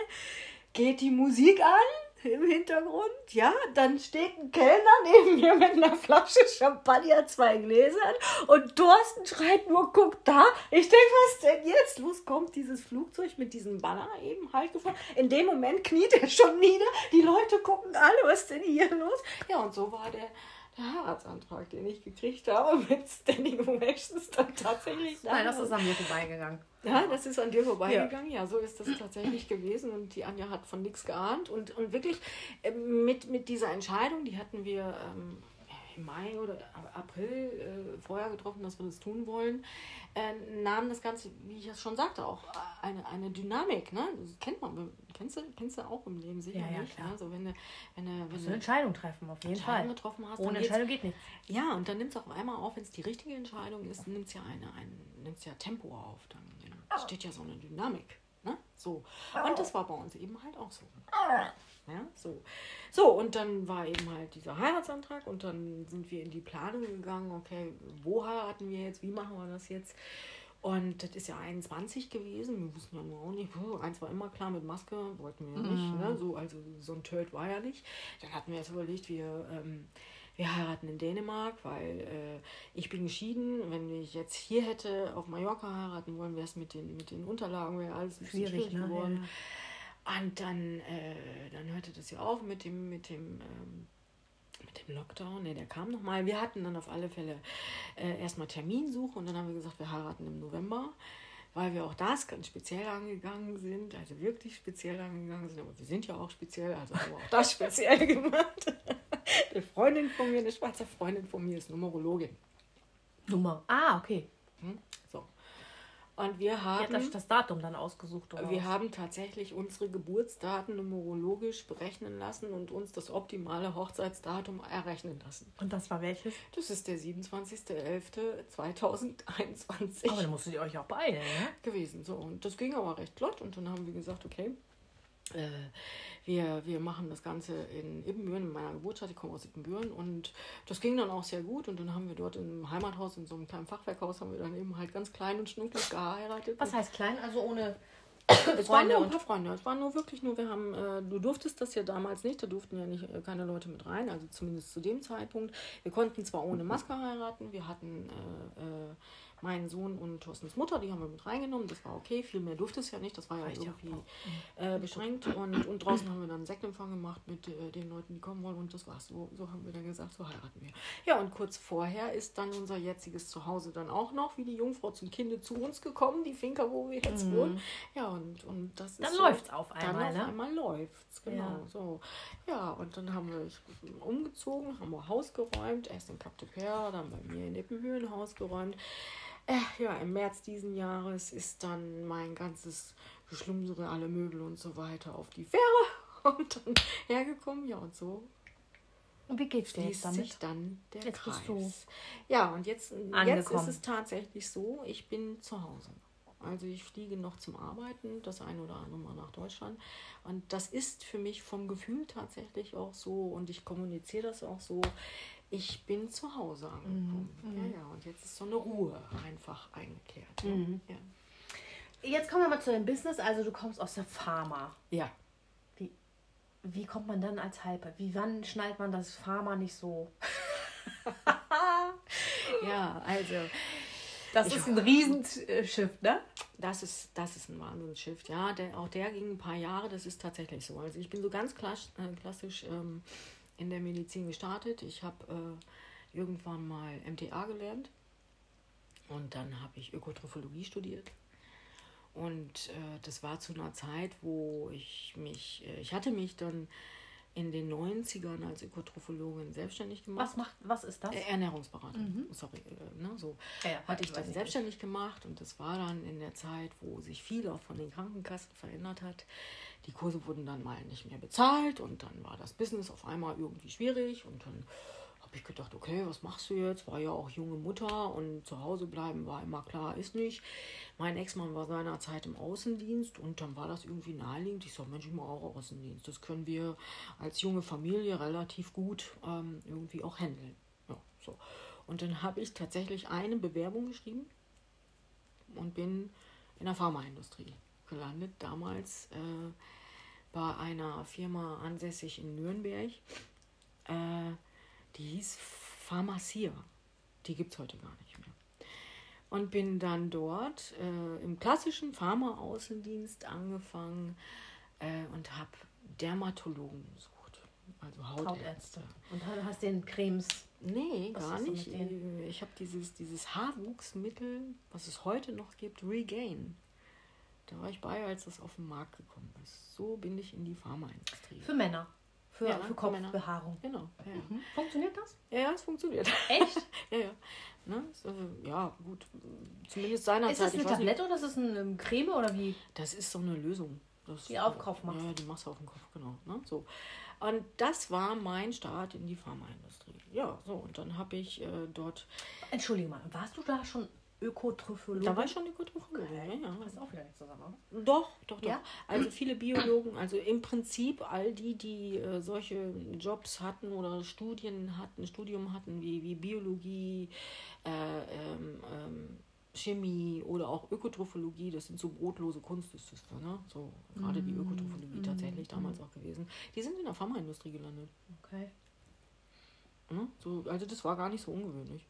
B: geht die Musik an im Hintergrund. Ja, dann steht ein Kellner neben mir mit einer Flasche Champagner, zwei Gläsern. Und Thorsten schreit nur, guck da. Ich denke, was denn jetzt? Los kommt dieses Flugzeug mit diesem Banner eben halt gefahren. In dem Moment kniet er schon nieder. Die Leute gucken alle, was ist denn hier los? Ja, und so war der, der Heiratsantrag, den ich gekriegt habe [LAUGHS] mit Standing Ovations dann tatsächlich.
A: Nein, das ist an mir vorbeigegangen.
B: Ja, das ist an dir vorbeigegangen. Ja, so ist das tatsächlich gewesen. Und die Anja hat von nichts geahnt. Und, und wirklich ähm, mit, mit dieser Entscheidung, die hatten wir ähm, im Mai oder April äh, vorher getroffen, dass wir das tun wollen, äh, nahm das Ganze, wie ich es schon sagte, auch eine, eine Dynamik. Ne? Das kennt man, kennst du, kennst du auch im Leben sicherlich.
A: Ja, ja, klar.
B: Ne? So, wenn du, wenn du, wenn du
A: eine Entscheidung treffen, auf jeden
B: Entscheidung
A: Fall.
B: getroffen hast,
A: Ohne
B: dann
A: Entscheidung geht nichts.
B: ja, und dann nimmt es auch einmal auf, wenn es die richtige Entscheidung ist, nimmt es ja eine, ein, nimmt's ja Tempo auf. Dann steht ja so eine Dynamik. Ne? So. Und das war bei uns eben halt auch so. Ja, so. So, und dann war eben halt dieser Heiratsantrag und dann sind wir in die Planung gegangen, okay, wo heiraten wir jetzt, wie machen wir das jetzt? Und das ist ja 21 gewesen. Wir wussten ja nur auch nicht. puh, Eins war immer klar mit Maske, wollten wir ja nicht. Ne? So, also so ein Tölt war ja nicht. Dann hatten wir jetzt überlegt, wir, ähm, wir heiraten in Dänemark, weil äh, ich bin geschieden. Wenn ich jetzt hier hätte auf Mallorca heiraten wollen, wäre es mit den, mit den Unterlagen wäre alles ein schwierig, schwierig ne? geworden. Ja. Und dann, äh, dann hörte das ja auf mit dem, mit dem ähm, mit dem Lockdown, ne, der kam nochmal. Wir hatten dann auf alle Fälle äh, erstmal Terminsuche und dann haben wir gesagt, wir heiraten im November, weil wir auch das ganz speziell angegangen sind, also wirklich speziell angegangen sind, aber wir sind ja auch speziell, also haben wir auch das speziell [LAUGHS] gemacht. Eine Freundin von mir, eine schwarze Freundin von mir ist Numerologin.
A: Nummer. Ah, okay.
B: Hm? So. Und wir haben.
A: Wie hat das Datum dann ausgesucht?
B: Oder wir was? haben tatsächlich unsere Geburtsdaten numerologisch berechnen lassen und uns das optimale Hochzeitsdatum errechnen lassen.
A: Und das war welches?
B: Das ist der 27.11.2021.
A: Aber dann musstet ihr euch auch beeilen, ne?
B: Gewesen. So. Und das ging aber recht flott. Und dann haben wir gesagt, okay. Äh, wir, wir machen das Ganze in Ibbenbüren, in meiner Geburtsstadt. Ich komme aus Ibbenbüren und das ging dann auch sehr gut. Und dann haben wir dort im Heimathaus, in so einem kleinen Fachwerkhaus, haben wir dann eben halt ganz klein und schnucklig geheiratet.
A: Was heißt klein? Also ohne
B: es waren nur ein paar Freunde. Es waren nur wirklich nur, wir haben, äh, du durftest das ja damals nicht, da durften ja nicht äh, keine Leute mit rein, also zumindest zu dem Zeitpunkt. Wir konnten zwar ohne Maske heiraten, wir hatten äh, äh meinen Sohn und Thorstens Mutter, die haben wir mit reingenommen. Das war okay, viel mehr durfte es ja nicht, das war ja Reicht irgendwie ja. Äh, beschränkt. Und, und draußen haben wir dann einen Sektempfang gemacht mit äh, den Leuten, die kommen wollen und das war's. So, so haben wir dann gesagt, so heiraten wir. Ja, und kurz vorher ist dann unser jetziges Zuhause dann auch noch, wie die Jungfrau zum Kinde zu uns gekommen, die Finca, wo wir jetzt mhm. wohnen. Ja, und, und das
A: dann
B: ist.
A: Dann läuft's auf einmal,
B: dann
A: ne?
B: Auf einmal läuft's, genau. Ja. So. ja, und dann haben wir umgezogen, haben wir Haus geräumt, erst in Cap de Père, dann bei mir in Ippenhöhen Haus geräumt. Äh, ja, im März diesen Jahres ist dann mein ganzes Geschlumsere, alle Möbel und so weiter auf die Fähre [LAUGHS] und dann hergekommen. Ja, und so
A: und wie geht's dir
B: jetzt damit? sich dann der jetzt Kreis. Bist du ja, und jetzt, jetzt ist es tatsächlich so, ich bin zu Hause. Also ich fliege noch zum Arbeiten, das ein oder andere Mal nach Deutschland. Und das ist für mich vom Gefühl tatsächlich auch so und ich kommuniziere das auch so ich bin zu Hause angekommen. Mhm. Ja, ja, und jetzt ist so eine Ruhe einfach eingekehrt. Mhm. Ja.
A: Jetzt kommen wir mal zu deinem Business. Also du kommst aus der Pharma.
B: Ja.
A: Wie, wie kommt man dann als Hyper? Wie wann schnallt man das Pharma nicht so? [LAUGHS]
B: ja, also.
A: Das ich, ist ein Riesenschiff, ne?
B: Das ist, das ist ein Wahnsinnsschiff, ja. Der, auch der ging ein paar Jahre, das ist tatsächlich so. Also ich bin so ganz klassisch, äh, klassisch ähm, in der Medizin gestartet. Ich habe äh, irgendwann mal MTA gelernt und dann habe ich Ökotrophologie studiert. Und äh, das war zu einer Zeit, wo ich mich, äh, ich hatte mich dann in den 90ern als Ökotrophologin selbstständig gemacht.
A: Was macht, was ist das?
B: Ernährungsberatung. Mhm. Sorry, äh, ne, so ja, hatte ich dann selbstständig nicht. gemacht und das war dann in der Zeit, wo sich viel auch von den Krankenkassen verändert hat. Die Kurse wurden dann mal nicht mehr bezahlt und dann war das Business auf einmal irgendwie schwierig und dann habe ich gedacht, okay, was machst du jetzt? War ja auch junge Mutter und zu Hause bleiben war immer klar, ist nicht. Mein Ex-Mann war seinerzeit im Außendienst und dann war das irgendwie naheliegend. Ich sage, Mensch, ich mache auch Außendienst. Das können wir als junge Familie relativ gut ähm, irgendwie auch handeln. Ja, so. Und dann habe ich tatsächlich eine Bewerbung geschrieben und bin in der Pharmaindustrie gelandet. Damals äh, bei einer Firma ansässig in Nürnberg. Äh, die hieß Pharmacia. Die gibt es heute gar nicht mehr. Und bin dann dort äh, im klassischen Pharma-Außendienst angefangen äh, und habe Dermatologen besucht. Also Hautärzte. Hautärzte.
A: Und hast den Cremes?
B: Nee, was gar nicht. Ich habe dieses, dieses Haarwuchsmittel, was es heute noch gibt, Regain. Da war ich bei, als das auf den Markt gekommen ist. So bin ich in die Pharmaindustrie.
A: Für Männer. Für, ja, für Kopfbehaarung.
B: Genau. Ja.
A: Mhm. Funktioniert das?
B: Ja, ja, es funktioniert.
A: Echt? [LAUGHS]
B: ja, ja. Ne? So, ja, gut. Zumindest seinerzeit.
A: Ist das eine Tablette oder ist das eine Creme oder wie?
B: Das ist so eine Lösung. Das,
A: die auf Kopf machst.
B: Ja, die machst du auf den Kopf, genau. Ne? So. Und das war mein Start in die Pharmaindustrie. Ja, so. Und dann habe ich äh, dort.
A: Entschuldige mal, warst du da schon Ökotrophologin?
B: Da war ich schon Ökotrophologin, okay.
A: ja. Das ist auch wieder nicht zusammen,
B: oder? Doch, doch, doch. Ja? Also viele Biologen, also im Prinzip all die, die äh, solche Jobs hatten oder Studien hatten, Studium hatten wie, wie Biologie, äh, ähm, ähm, Chemie oder auch Ökotrophologie, das sind so brotlose Kunst, ist das da, ne? So gerade mm. die Ökotrophologie mm. tatsächlich damals mm. auch gewesen. Die sind in der Pharmaindustrie gelandet.
A: Okay.
B: Ne? So, also das war gar nicht so ungewöhnlich.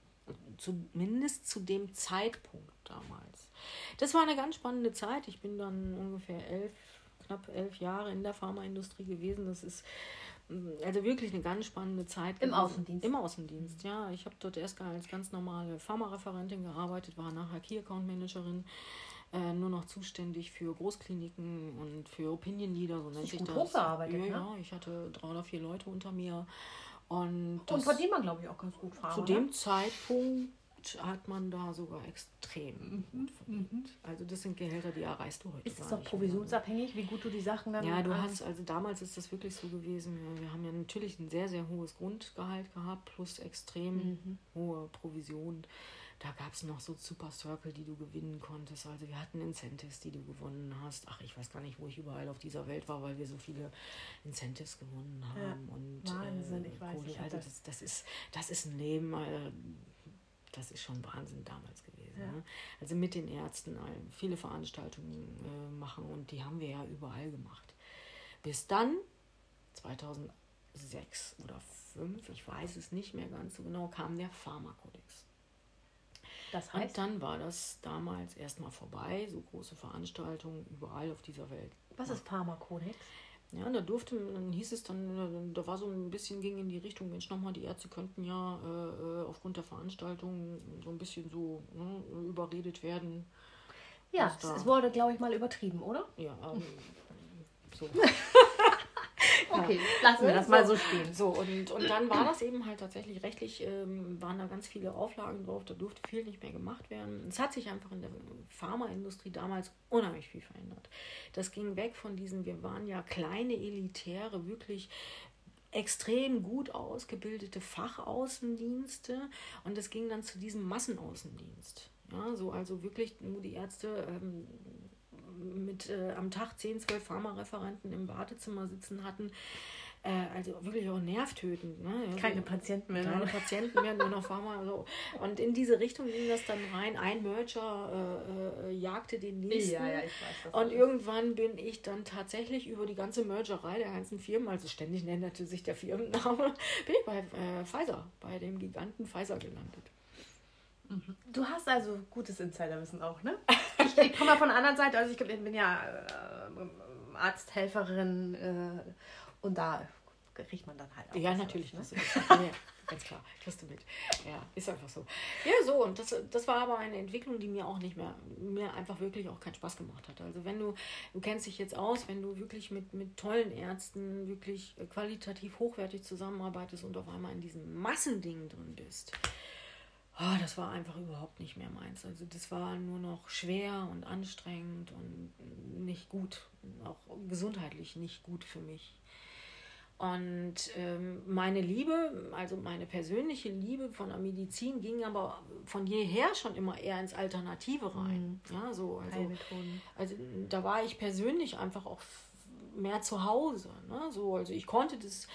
B: Zumindest zu dem Zeitpunkt damals. Das war eine ganz spannende Zeit. Ich bin dann ungefähr elf, knapp elf Jahre in der Pharmaindustrie gewesen. Das ist mm, also wirklich eine ganz spannende Zeit.
A: Im gewesen. Außendienst?
B: Im Außendienst, ja. Ich habe dort erst als ganz normale Pharmareferentin gearbeitet, war nachher Key Account Managerin äh, nur noch zuständig für Großkliniken und für Opinion Leader, so nennt sich das. Hochgearbeitet, ja, ne? ja, ich hatte drei oder vier Leute unter mir. Und,
A: und verdient man, glaube ich, auch ganz gut
B: fahren. Zu dem Zeitpunkt hat man da sogar extrem mhm. Mhm. Also das sind Gehälter, die erreichst du heute.
A: Ist das auch provisionsabhängig, wie gut du die Sachen dann
B: Ja, du hast, also damals ist das wirklich so gewesen. Wir haben ja natürlich ein sehr, sehr hohes Grundgehalt gehabt, plus extrem mhm. hohe Provision da gab es noch so Super Circle, die du gewinnen konntest. Also wir hatten Incentives, die du gewonnen hast. Ach, ich weiß gar nicht, wo ich überall auf dieser Welt war, weil wir so viele Incentives gewonnen haben. Ja, und, Wahnsinn, äh, ich weiß. nicht. also das, das, ist, das ist ein Leben, äh, das ist schon Wahnsinn damals gewesen. Ja. Ne? Also mit den Ärzten äh, viele Veranstaltungen äh, machen und die haben wir ja überall gemacht. Bis dann, 2006 oder 2005, ich weiß es nicht mehr ganz so genau, kam der Pharmakodex. Das heißt? Und dann war das damals erstmal vorbei, so große Veranstaltungen überall auf dieser Welt.
A: Was ist Pharmakodex?
B: Ja, da durfte, dann hieß es dann, da war so ein bisschen, ging in die Richtung, Mensch, nochmal, die Ärzte könnten ja äh, äh aufgrund der Veranstaltung so ein bisschen so ne, überredet werden.
A: Ja, es wurde, glaube ich, mal übertrieben, oder?
B: Ja, ähm, [LAUGHS] so. [LAUGHS]
A: Okay, lassen wir das mal so stehen.
B: So, und, und dann war das eben halt tatsächlich rechtlich, ähm, waren da ganz viele Auflagen drauf, da durfte viel nicht mehr gemacht werden. Es hat sich einfach in der Pharmaindustrie damals unheimlich viel verändert. Das ging weg von diesen, wir waren ja kleine, elitäre, wirklich extrem gut ausgebildete Fachaußendienste und es ging dann zu diesem Massenaußendienst. Ja, so also wirklich nur die Ärzte ähm, mit äh, am Tag 10, 12 Pharmareferenten im Wartezimmer sitzen hatten. Äh, also wirklich auch nervtötend. Ne?
A: Also keine Patienten mehr.
B: Keine Patienten mehr, nur noch [LAUGHS] Pharma. So. Und in diese Richtung ging das dann rein. Ein Merger äh, äh, jagte den nächsten. Ja, ja, ich weiß, und irgendwann bin ich dann tatsächlich über die ganze Mergerei der ganzen Firmen, also ständig änderte sich der Firmenname, [LAUGHS] bin ich bei äh, Pfizer, bei dem Giganten Pfizer gelandet.
A: Du hast also gutes Insiderwissen auch, ne? Ich, [LAUGHS] ich komme ja von der anderen Seite, also ich bin ja äh, Arzthelferin äh, und da kriegt man dann halt
B: auch. Ja, natürlich. Ne? ja, ganz klar, kriegst du mit. Ja, ist einfach so. Ja, so, und das, das war aber eine Entwicklung, die mir auch nicht mehr, mir einfach wirklich auch keinen Spaß gemacht hat. Also wenn du, du kennst dich jetzt aus, wenn du wirklich mit, mit tollen Ärzten wirklich qualitativ hochwertig zusammenarbeitest und auf einmal in diesem Massending drin bist, oh, das war einfach überhaupt nicht mehr meins. Also das war nur noch schwer und anstrengend und nicht gut, auch gesundheitlich nicht gut für mich. Und ähm, meine Liebe, also meine persönliche Liebe von der Medizin ging aber von jeher schon immer eher ins Alternative rein. Mhm. Ja, so, also, also da war ich persönlich einfach auch mehr zu Hause. Ne? So, also ich konnte das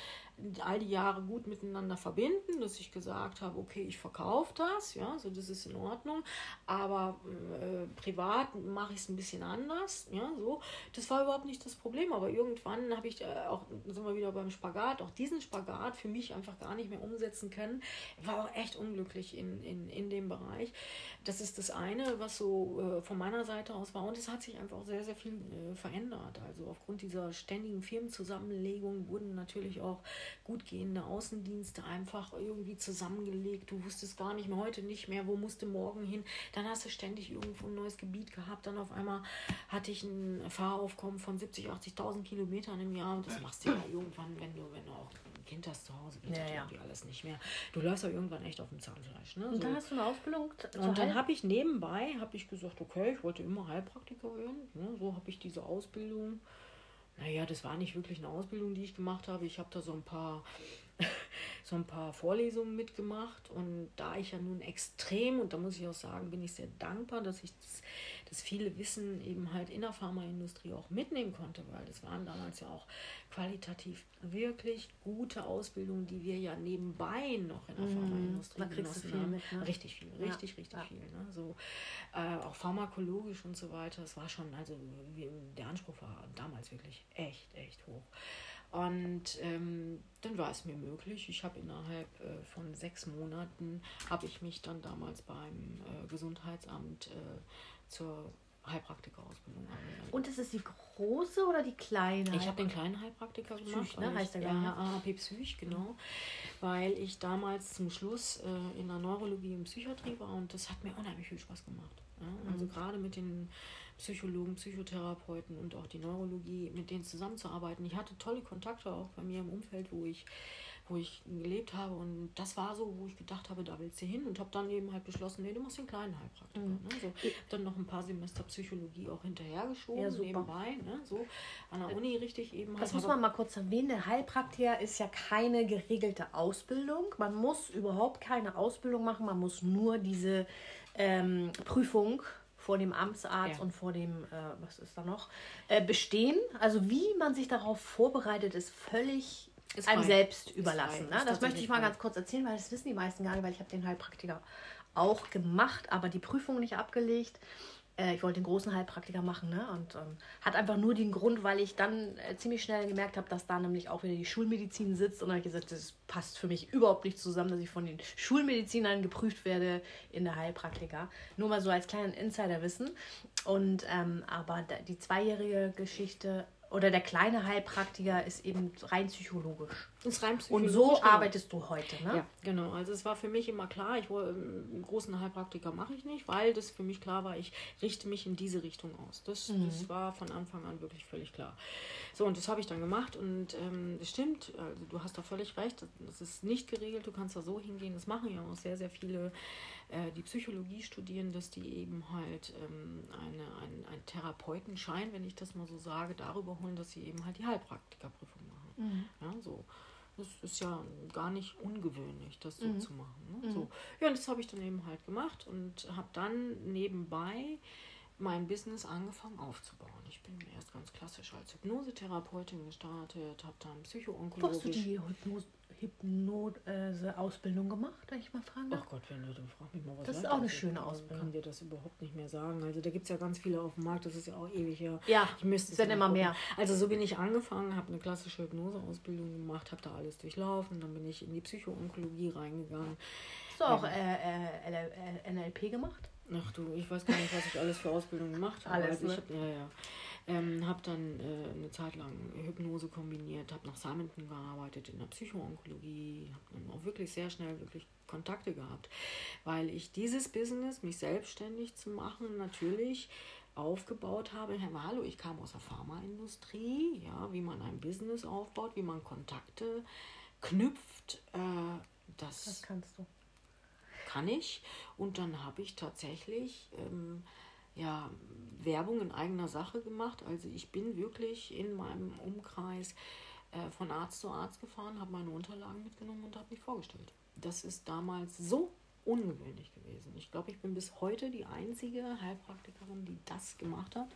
B: all die Jahre gut miteinander verbinden, dass ich gesagt habe, okay, ich verkaufe das, ja, so das ist in Ordnung, aber äh, privat mache ich es ein bisschen anders, ja, so. Das war überhaupt nicht das Problem, aber irgendwann habe ich äh, auch, sind wir wieder beim Spagat, auch diesen Spagat für mich einfach gar nicht mehr umsetzen können. War auch echt unglücklich in, in, in dem Bereich. Das ist das eine, was so äh, von meiner Seite aus war und es hat sich einfach sehr, sehr viel äh, verändert. Also aufgrund dieser ständigen Firmenzusammenlegung wurden natürlich auch gut gehende Außendienste einfach irgendwie zusammengelegt. Du wusstest gar nicht mehr, heute nicht mehr, wo musste morgen hin. Dann hast du ständig irgendwo ein neues Gebiet gehabt. Dann auf einmal hatte ich ein Fahraufkommen von 70.000, 80.000 Kilometern im Jahr. Und das machst du ja irgendwann, wenn du, wenn du auch ein Kind hast zu Hause, geht ja, das ja. irgendwie alles nicht mehr. Du läufst ja irgendwann echt auf dem Zahnfleisch. Ne?
A: Und dann hast du eine Ausbildung?
B: Und dann habe ich nebenbei, habe ich gesagt, okay, ich wollte immer Heilpraktiker werden. Ne? So habe ich diese Ausbildung naja, das war nicht wirklich eine Ausbildung, die ich gemacht habe. Ich habe da so ein paar [LAUGHS] so ein paar Vorlesungen mitgemacht und da ich ja nun extrem, und da muss ich auch sagen, bin ich sehr dankbar, dass ich das, das viele Wissen eben halt in der Pharmaindustrie auch mitnehmen konnte, weil das waren damals ja auch qualitativ wirklich gute Ausbildungen, die wir ja nebenbei noch in der mhm. Pharmaindustrie da kriegst viel haben. Mit, ne? Richtig viel, richtig, ja. richtig ja. viel. Ne? So, äh, auch pharmakologisch und so weiter, es war schon, also der Anspruch war damals wirklich echt, echt hoch. Und ähm, dann war es mir möglich. Ich habe innerhalb äh, von sechs Monaten, habe ich mich dann damals beim äh, Gesundheitsamt äh, zur Heilpraktikerausbildung angemeldet.
A: Und ist es die große oder die kleine?
B: Ich habe den kleinen Heilpraktiker gemacht.
A: Psych, ne? Heißt der
B: Ja, AHP Psych, genau. Weil ich damals zum Schluss äh, in der Neurologie und Psychiatrie war und das hat mir unheimlich viel Spaß gemacht. Ja? Also gerade mit den Psychologen, Psychotherapeuten und auch die Neurologie, mit denen zusammenzuarbeiten. Ich hatte tolle Kontakte auch bei mir im Umfeld, wo ich wo ich gelebt habe und das war so, wo ich gedacht habe, da willst du hin und habe dann eben halt beschlossen, nee, du machst den kleinen Heilpraktiker.
A: Mhm.
B: Ne? So, dann noch ein paar Semester Psychologie auch hinterhergeschoben,
A: Ja, super.
B: nebenbei, ne? so an der Uni richtig eben halt.
A: Das muss man mal kurz erwähnen. Der Heilpraktiker ist ja keine geregelte Ausbildung. Man muss überhaupt keine Ausbildung machen. Man muss nur diese ähm, Prüfung vor dem Amtsarzt
B: Ja.
A: und vor dem, äh, was ist da noch, äh, bestehen. Also wie man sich darauf vorbereitet, ist völlig
B: Ist
A: einem
B: frei.
A: selbst
B: Ist
A: überlassen. Ne? Das möchte ich mal
B: frei.
A: ganz kurz erzählen, weil das wissen die meisten gar nicht, weil ich habe den Heilpraktiker auch gemacht, aber die Prüfung nicht abgelegt. Äh, ich wollte den großen Heilpraktiker machen, ne? Und ähm, hat einfach nur den Grund, weil ich dann äh, ziemlich schnell gemerkt habe, dass da nämlich auch wieder die Schulmedizin sitzt. Und habe ich gesagt, das passt für mich überhaupt nicht zusammen, dass ich von den Schulmedizinern geprüft werde in der Heilpraktiker. Nur mal so als kleinen Insiderwissen. Und ähm, aber die zweijährige Geschichte oder der kleine Heilpraktiker ist eben rein psychologisch. Und so
B: genau.
A: arbeitest du heute, ne?
B: Ja, genau. Also es war für mich immer klar, ich wollte einen großen Heilpraktiker mache ich nicht, weil das für mich klar war, ich richte mich in diese Richtung aus. Das, das war von Anfang an wirklich völlig klar. So, und das habe ich dann gemacht und ähm, das stimmt, also du hast da völlig recht, das ist nicht geregelt, du kannst da so hingehen, das machen ja auch sehr, sehr viele, äh, die Psychologie studieren, dass die eben halt ähm, eine, einen, einen Therapeutenschein, wenn ich das mal so sage, darüber holen, dass sie eben halt die Heilpraktikerprüfung machen. Ja, so. Das ist ja gar nicht ungewöhnlich, das so zu machen. Ne? So. Ja, und das habe ich dann eben halt gemacht und habe dann nebenbei mein Business angefangen aufzubauen. Ich bin erst ganz klassisch als Hypnosetherapeutin gestartet, habe dann
A: Wo hast du
B: psychoonkologisch.
A: die Hypnose, Hypnose-Ausbildung gemacht, wenn ich mal fragen darf?
B: Ach Gott, wenn du, dann frag mich mal was.
A: Das ist auch eine
B: Ich
A: schöne Ausbildung.
B: kann dir das überhaupt nicht mehr sagen. Also da gibt es ja ganz viele auf dem Markt, das ist ja auch ewig her.
A: Ja,
B: ich müsste
A: es
B: mal
A: immer
B: gucken.
A: mehr.
B: Also so bin ich angefangen, habe eine klassische Hypnoseausbildung gemacht, habe da alles durchlaufen, dann bin ich in die Psychoonkologie reingegangen.
A: Hast du auch äh, äh, äh, NLP gemacht?
B: Ach du, ich weiß gar nicht, was ich alles für Ausbildung gemacht habe.
A: Alles,
B: also ich
A: ne?
B: hab, ja, ja. Ähm, habe dann äh, eine Zeit lang Hypnose kombiniert, habe nach Simonton gearbeitet in der Psychoonkologie, habe dann auch wirklich sehr schnell wirklich Kontakte gehabt, weil ich dieses Business, mich selbstständig zu machen, natürlich aufgebaut habe. Herr Hallo, ich kam aus der Pharmaindustrie, ja, wie man ein Business aufbaut, wie man Kontakte knüpft. Äh,
A: Das
B: das
A: kannst du.
B: kann ich. Und dann habe ich tatsächlich ähm, ja, Werbung in eigener Sache gemacht. Also ich bin wirklich in meinem Umkreis äh, von Arzt zu Arzt gefahren, habe meine Unterlagen mitgenommen und habe mich vorgestellt. Das ist damals so ungewöhnlich gewesen. Ich glaube, ich bin bis heute die einzige Heilpraktikerin, die das gemacht hat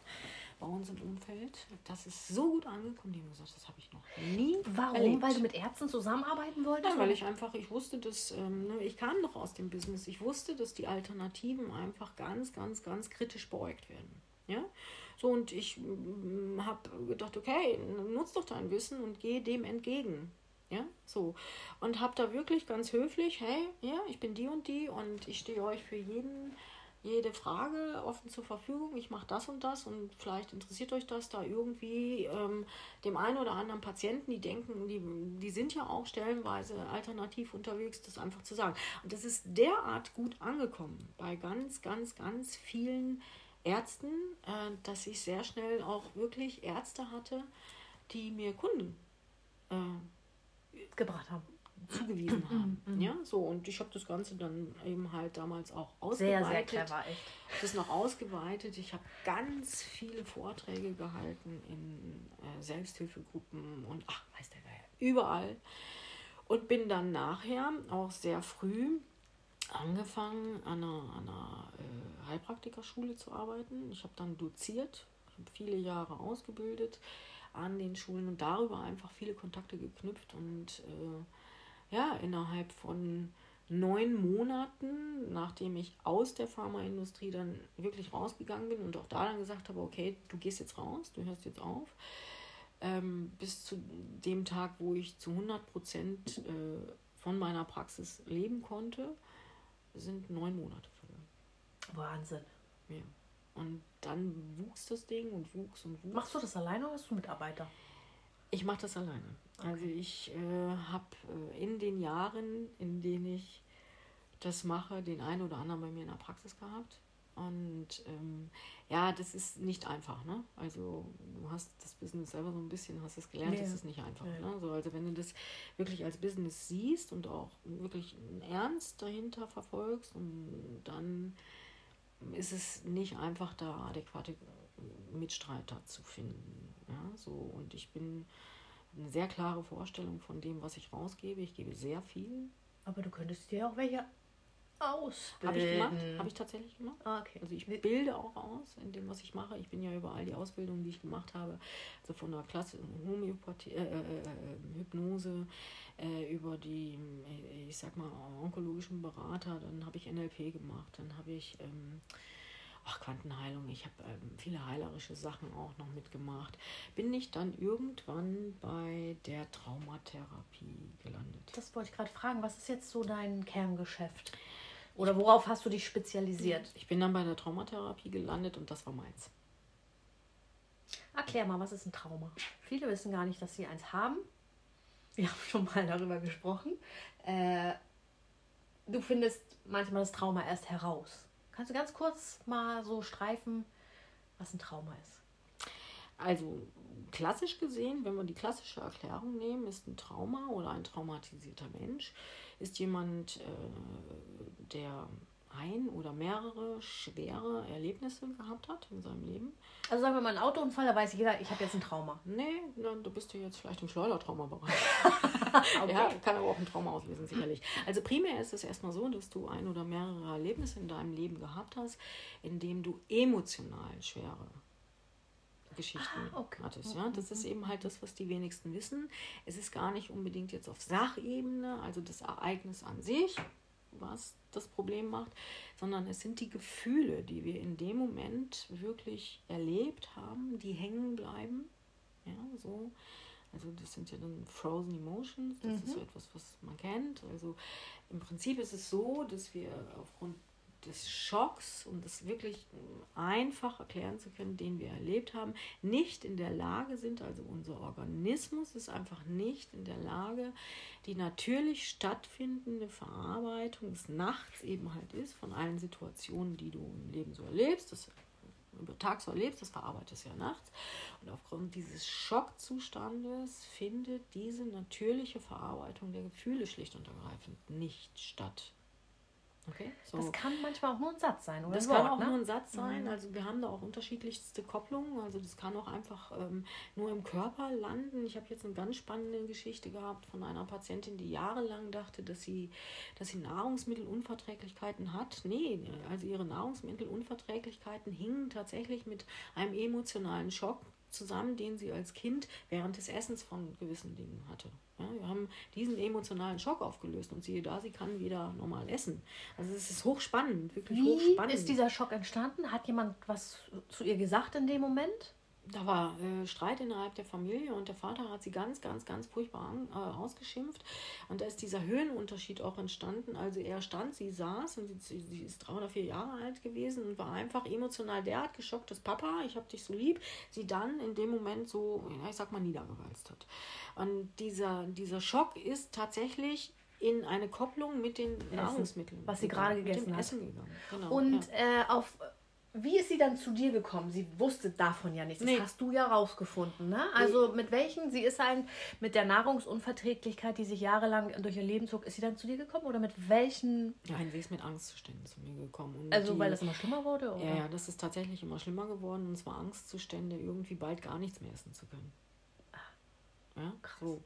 B: bei uns im Umfeld. Das ist so gut angekommen. Die haben gesagt, das habe ich noch nie
A: Warum?
B: erlebt.
A: Weil du mit Ärzten zusammenarbeiten wolltest?
B: Ja, weil ich einfach, ich wusste, dass, ähm, ne, ich kam noch aus dem Business, ich wusste, dass die Alternativen einfach ganz, ganz, ganz kritisch beäugt werden. Ja, so und ich habe gedacht, okay, nutz doch dein Wissen und geh dem entgegen. Ja, so. Und habe da wirklich ganz höflich, hey, ja, ich bin die und die und ich stehe euch für jeden, jede Frage offen zur Verfügung. Ich mache das und das und vielleicht interessiert euch das da irgendwie ähm, dem einen oder anderen Patienten, die denken, die, die sind ja auch stellenweise alternativ unterwegs, das einfach zu sagen. Und das ist derart gut angekommen bei ganz, ganz, ganz vielen Ärzten, äh, dass ich sehr schnell auch wirklich Ärzte hatte, die mir Kunden äh,
A: gebracht haben.
B: Zugewiesen haben. Ja, so und ich habe das Ganze dann eben halt damals auch
A: Sehr,
B: ausgeweitet.
A: sehr clever, echt.
B: Das noch ausgeweitet. Ich habe ganz viele Vorträge gehalten in äh, Selbsthilfegruppen und ach, weiß der Geier, überall. Und bin dann nachher auch sehr früh angefangen, an einer, an einer äh, Heilpraktikerschule zu arbeiten. Ich habe dann doziert, habe viele Jahre ausgebildet an den Schulen und darüber einfach viele Kontakte geknüpft und äh, ja, innerhalb von neun Monaten, nachdem ich aus der Pharmaindustrie dann wirklich rausgegangen bin und auch da dann gesagt habe, okay, du gehst jetzt raus, du hörst jetzt auf, ähm, bis zu dem Tag, wo ich zu 100 Prozent äh, von meiner Praxis leben konnte, sind neun Monate vergangen.
A: Wahnsinn.
B: Ja. Und dann wuchs das Ding und wuchs und wuchs.
A: Machst du das alleine oder hast du Mitarbeiter?
B: Ich mache das alleine. Also ich äh, habe äh, in den Jahren, in denen ich das mache, den einen oder anderen bei mir in der Praxis gehabt. Und ähm, ja, das ist nicht einfach, ne? Also du hast das Business selber so ein bisschen, hast es gelernt, nee. das ist nicht einfach. Nee. Ne? So, also wenn du das wirklich als Business siehst und auch wirklich einen Ernst dahinter verfolgst und dann ist es nicht einfach, da adäquate Mitstreiter zu finden. Ja, so und ich bin eine sehr klare Vorstellung von dem, was ich rausgebe. Ich gebe sehr viel.
A: Aber du könntest dir auch welche ausbilden.
B: Habe ich gemacht, habe ich tatsächlich gemacht. Ah, okay. Also ich bilde auch aus in dem, was ich mache. Ich bin ja über all die Ausbildungen, die ich gemacht habe, also von der Klasse Homöopathie, äh, äh, äh, Hypnose, äh, über die, äh, ich sag mal, onkologischen Berater, dann habe ich NLP gemacht, dann habe ich ähm, ach, Quantenheilung, ich habe ähm, viele heilerische Sachen auch noch mitgemacht. Bin ich dann irgendwann bei der Traumatherapie gelandet.
A: Das wollte ich gerade fragen. Was ist jetzt so dein Kerngeschäft? Oder worauf hast du dich spezialisiert?
B: Ich bin dann bei der Traumatherapie gelandet und das war meins.
A: Erklär mal, was ist ein Trauma? Viele wissen gar nicht, dass sie eins haben. Wir [LAUGHS] haben schon mal darüber gesprochen. Äh, du findest manchmal das Trauma erst heraus. Kannst du ganz kurz mal so streifen, was ein Trauma ist?
B: Also klassisch gesehen, wenn wir die klassische Erklärung nehmen, ist ein Trauma oder ein traumatisierter Mensch, ist jemand, äh, der ein oder mehrere schwere Erlebnisse gehabt hat in seinem Leben.
A: Also sagen wir mal ein Autounfall, da weiß jeder, ich habe jetzt ein Trauma.
B: Nee, dann, du bist ja jetzt vielleicht im Schleudertraumabereich. [LAUGHS] okay. Ja, kann aber auch ein Trauma auslösen, sicherlich. Also primär ist es erstmal so, dass du ein oder mehrere Erlebnisse in deinem Leben gehabt hast, in dem du emotional schwere Geschichten ah, okay. hattest. Ja? Das ist eben halt das, was die wenigsten wissen. Es ist gar nicht unbedingt jetzt auf Sachebene, also das Ereignis an sich, was das Problem macht, sondern es sind die Gefühle, die wir in dem Moment wirklich erlebt haben, die hängen bleiben. Ja, so. Also das sind ja dann Frozen Emotions, das mhm. ist so etwas, was man kennt. Also im Prinzip ist es so, dass wir aufgrund des Schocks, um das wirklich einfach erklären zu können, den wir erlebt haben, nicht in der Lage sind, also unser Organismus ist einfach nicht in der Lage, die natürlich stattfindende Verarbeitung des Nachts eben halt ist von allen Situationen, die du im Leben so erlebst, das über Tag so erlebst, das verarbeitest ja nachts. Und aufgrund dieses Schockzustandes findet diese natürliche Verarbeitung der Gefühle schlicht und ergreifend nicht statt.
A: Okay, so. Das kann manchmal auch nur ein Satz sein, oder?
B: Das Wort, kann auch ne? nur ein Satz sein. Mhm. Also wir haben da auch unterschiedlichste Kopplungen. Also das kann auch einfach ähm, nur im Körper landen. Ich habe jetzt eine ganz spannende Geschichte gehabt von einer Patientin, die jahrelang dachte, dass sie, dass sie Nahrungsmittelunverträglichkeiten hat. Nee, also ihre Nahrungsmittelunverträglichkeiten hingen tatsächlich mit einem emotionalen Schock zusammen, den sie als Kind während des Essens von gewissen Dingen hatte. Ja, wir haben diesen emotionalen Schock aufgelöst und siehe da, sie kann wieder normal essen. Also es ist hochspannend, wirklich
A: Wie
B: hochspannend.
A: ist dieser Schock entstanden? Hat jemand was zu ihr gesagt in dem Moment?
B: Da war äh, Streit innerhalb der Familie und der Vater hat sie ganz, ganz, ganz furchtbar an, äh, ausgeschimpft. Und da ist dieser Höhenunterschied auch entstanden. Also er stand, sie saß und sie, sie ist drei oder vier Jahre alt gewesen und war einfach emotional derart geschockt, dass Papa, ich hab dich so lieb, sie dann in dem Moment so, ich sag mal, niedergewalzt hat. Und dieser, dieser Schock ist tatsächlich in eine Kopplung mit den Essen, Nahrungsmitteln.
A: Was sie gerade gegessen hat.
B: Essen gegangen. Genau,
A: und ja. äh, auf wie ist sie dann zu dir gekommen? Sie wusste davon ja nichts. Das nee. hast du ja rausgefunden, ne? Also mit welchen, sie ist ein, mit der Nahrungsunverträglichkeit, die sich jahrelang durch ihr Leben zog, ist sie dann zu dir gekommen oder mit welchen?
B: Nein, sie ist mit Angstzuständen zu mir gekommen.
A: Und also die, weil das immer schlimmer wurde?
B: Oder? Ja, ja, das ist tatsächlich immer schlimmer geworden und zwar Angstzustände, irgendwie bald gar nichts mehr essen zu können. Ah, ja, krass. So.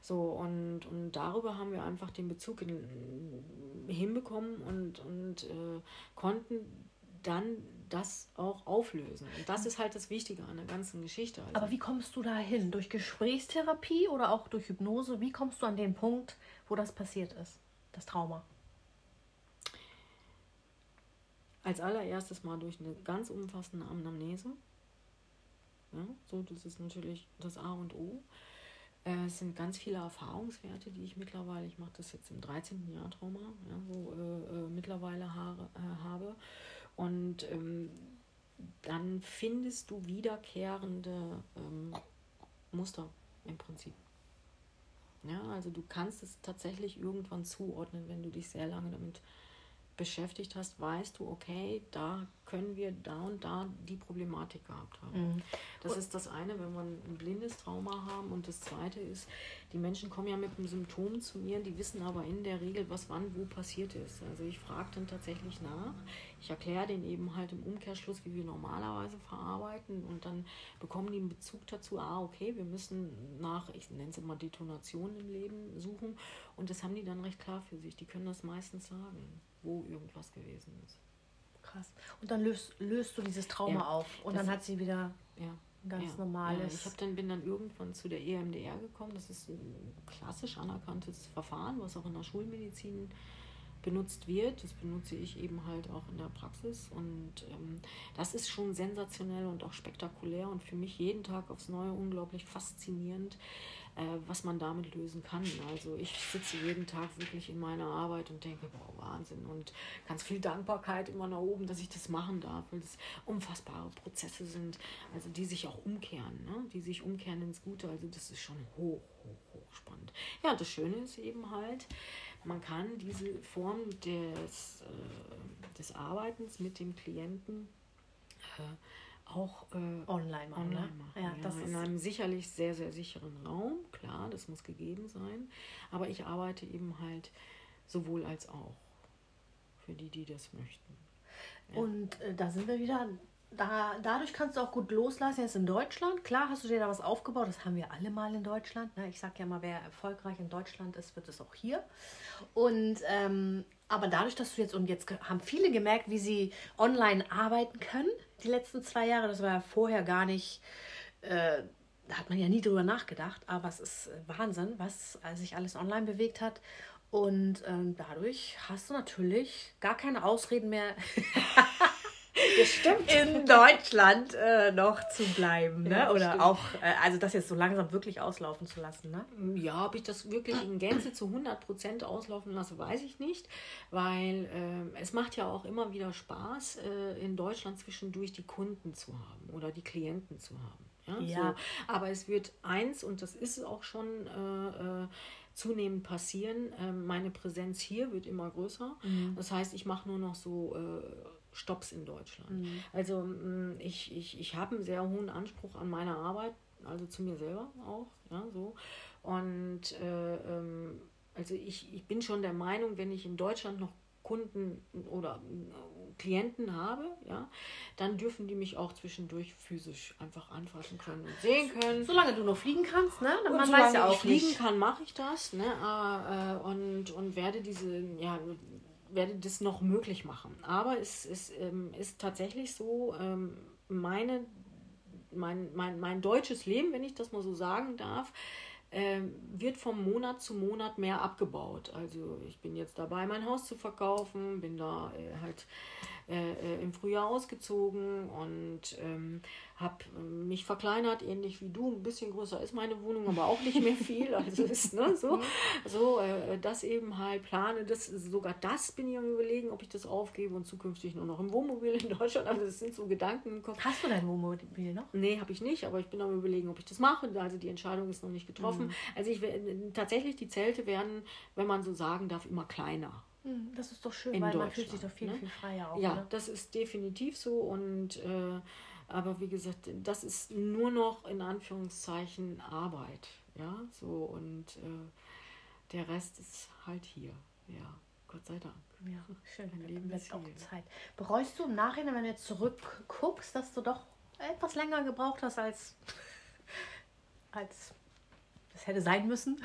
B: So, und, und darüber haben wir einfach den Bezug in, hinbekommen und, und äh, konnten dann das auch auflösen. Und das ist halt das Wichtige an der ganzen Geschichte.
A: Also Aber wie kommst du da hin? Durch Gesprächstherapie oder auch durch Hypnose? Wie kommst du an den Punkt, wo das passiert ist, das Trauma?
B: Als allererstes mal durch eine ganz umfassende Anamnese. Ja? So, das ist natürlich das A und O. Äh, es sind ganz viele Erfahrungswerte, die ich mittlerweile, ich mache das jetzt im 13. Jahr Trauma, ja, so äh, äh, mittlerweile haare, äh, habe. Und ähm, dann findest du wiederkehrende ähm, Muster im Prinzip. Ja, also du kannst es tatsächlich irgendwann zuordnen, wenn du dich sehr lange damit beschäftigt hast, weißt du, okay, da können wir da und da die Problematik gehabt haben. Mhm. Das ist das eine, wenn wir ein blindes Trauma haben. Und das zweite ist, die Menschen kommen ja mit einem Symptom zu mir, die wissen aber in der Regel, was wann wo passiert ist. Also ich frage dann tatsächlich nach. Ich erkläre denen eben halt im Umkehrschluss, wie wir normalerweise verarbeiten. Und dann bekommen die einen Bezug dazu, ah, okay, wir müssen nach, ich nenne es immer Detonation im Leben suchen. Und das haben die dann recht klar für sich. Die können das meistens sagen wo irgendwas gewesen ist.
A: Krass. Und dann löst, löst du dieses Trauma ja, auf und dann hat sie wieder ja, ein ganz ja, normales.
B: ich hab dann, bin dann irgendwann zu der EMDR gekommen. Das ist ein klassisch anerkanntes Verfahren, was auch in der Schulmedizin benutzt wird. Das benutze ich eben halt auch in der Praxis. Und ähm, das ist schon sensationell und auch spektakulär und für mich jeden Tag aufs Neue unglaublich faszinierend, was man damit lösen kann. Also ich sitze jeden Tag wirklich in meiner Arbeit und denke, boah, Wahnsinn. Und ganz viel Dankbarkeit immer nach oben, dass ich das machen darf, weil das unfassbare Prozesse sind, also die sich auch umkehren, ne? die sich umkehren ins Gute. Also das ist schon hoch, hoch, hoch spannend. Ja, das Schöne ist eben halt, man kann diese Form des, äh, des Arbeitens mit dem Klienten äh, auch äh, online machen. Online ne? machen. Ja, ja, in einem sicherlich sehr, sehr sicheren Raum, klar, das muss gegeben sein. Aber ich arbeite eben halt sowohl als auch für die, die das möchten.
A: Ja. Und äh, da sind wir wieder. Da, dadurch kannst du auch gut loslassen. Jetzt in Deutschland, klar hast du dir da was aufgebaut, das haben wir alle mal in Deutschland. Ne? Ich sage ja mal, wer erfolgreich in Deutschland ist, wird es auch hier. Und ähm, aber dadurch, dass du jetzt, und jetzt haben viele gemerkt, wie sie online arbeiten können, die letzten zwei Jahre, das war ja vorher gar nicht, äh, da hat man ja nie drüber nachgedacht, aber es ist Wahnsinn, was sich alles online bewegt hat. Und ähm, dadurch hast du natürlich gar keine Ausreden mehr. [LAUGHS] In Deutschland äh, noch zu bleiben, ne? Ja, Oder stimmt. auch, äh, also das jetzt so langsam wirklich auslaufen zu lassen, ne?
B: Ja, ob ich das wirklich in Gänze zu 100% auslaufen lasse, weiß ich nicht, weil äh, es macht ja auch immer wieder Spaß, äh, in Deutschland zwischendurch die Kunden zu haben oder die Klienten zu haben. Ja, ja. So. aber es wird eins, und das ist auch schon äh, äh, zunehmend passieren, ähm, meine Präsenz hier wird immer größer. Mhm. Das heißt, ich mache nur noch so Stops in Deutschland. Mhm. Also mm, ich, ich, ich habe einen sehr hohen Anspruch an meine Arbeit, also zu mir selber auch. Ja, so. Und äh, ähm, also ich, ich bin schon der Meinung, wenn ich in Deutschland noch Kunden oder äh, Klienten habe, ja, dann dürfen die mich auch zwischendurch physisch einfach anfassen können und sehen können.
A: Solange du noch fliegen kannst, ne?
B: Dann man weiß ja auch ich fliegen nicht. kann, mache ich das, ne? Äh, äh, und, und werde diese, ja, werde das noch möglich machen. Aber es, es ähm, ist tatsächlich so, ähm, meine, mein, mein, mein deutsches Leben, wenn ich das mal so sagen darf, ähm, wird vom Monat zu Monat mehr abgebaut. Also ich bin jetzt dabei, mein Haus zu verkaufen, bin da äh, halt äh, äh im Frühjahr ausgezogen und ähm, habe ähm, mich verkleinert, ähnlich wie du. Ein bisschen größer ist meine Wohnung, aber auch nicht mehr viel. [LAUGHS] Also ist ne, so, so äh, das eben halt plane. Das, sogar das bin ich am überlegen, ob ich das aufgebe und zukünftig nur noch im Wohnmobil in Deutschland. Also das sind so Gedanken im Kopf.
A: Hast du dein Wohnmobil noch?
B: Nee, habe ich nicht, aber ich bin am überlegen, ob ich das mache. Also die Entscheidung ist noch nicht getroffen. Mhm. Also ich tatsächlich die Zelte werden, wenn man so sagen darf, immer kleiner.
A: Mhm, das ist doch schön, weil man fühlt sich doch viel, ne? viel freier
B: auch. Ja, ne? das ist definitiv so und äh, aber wie gesagt, das ist nur noch in Anführungszeichen Arbeit. Ja, so und äh, der Rest ist halt hier. Ja, Gott sei Dank.
A: Ja, schön. Mein Leben ist auch Zeit. Bereust du im Nachhinein, wenn du jetzt zurückguckst, dass du doch etwas länger gebraucht hast, als, [LAUGHS] als das hätte sein müssen?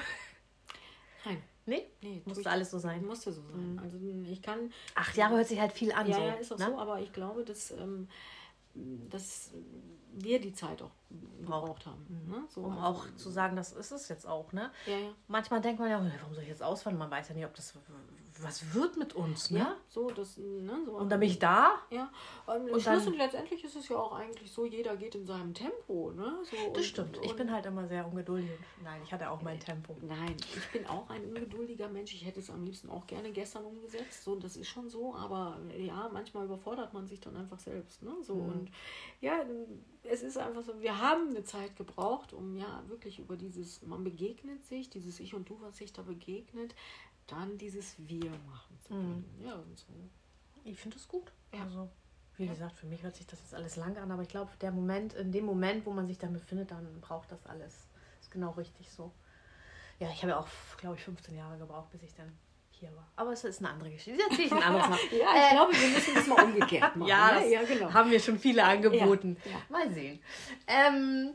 B: Nein.
A: Nee? Nee, musste alles so sein.
B: Musste so sein. Mhm. Also ich kann.
A: Acht Jahre hört sich halt viel an.
B: Ja, so, ja ist auch ne? so, aber ich glaube, dass ähm, dass wir die Zeit auch gebraucht haben.
A: Mhm. Ne? So, um auch zu sagen, das ist es jetzt auch. Ne? Ja, ja. Manchmal denkt man ja, warum soll ich jetzt auswandern? Man weiß ja nicht, ob das was wird mit uns, ne?
B: Ja, so, das, ne, so.
A: Und dann bin ich da.
B: Ja, und,
A: Und
B: Schluss
A: dann-
B: und letztendlich ist es ja auch eigentlich so, jeder geht in seinem Tempo, ne? So,
A: Das
B: und-
A: stimmt. Ich
B: und-
A: bin halt immer sehr ungeduldig. Nein, ich hatte auch mein Tempo.
B: Nein, ich bin auch ein ungeduldiger Mensch. Ich hätte es am liebsten auch gerne gestern umgesetzt. So, das ist schon so, aber ja, manchmal überfordert man sich dann einfach selbst. Ne? So,
A: Mhm.
B: Und ja, es ist einfach so, wir haben eine Zeit gebraucht, um ja wirklich über dieses, man begegnet sich, dieses Ich und Du, was sich da begegnet, dann dieses Wir machen zu können. Ja, und so.
A: Ich finde es gut.
B: Ja.
A: Also, wie gesagt, für mich hört sich das jetzt alles lang an, aber ich glaube, der Moment, in dem Moment, wo man sich dann befindet, dann braucht das alles. Ist genau richtig so. Ja, ich habe ja auch, glaube ich, 15 Jahre gebraucht, bis ich dann hier war. Aber es ist eine andere Geschichte. Erzähle ich ein anderes Mal. [LAUGHS]
B: Ja, ich glaube, wir müssen das mal umgekehrt [LAUGHS] machen.
A: Ja,
B: ne?
A: das
B: ja genau.
A: haben mir schon viele angeboten.
B: Ja, ja.
A: Mal sehen. Ähm,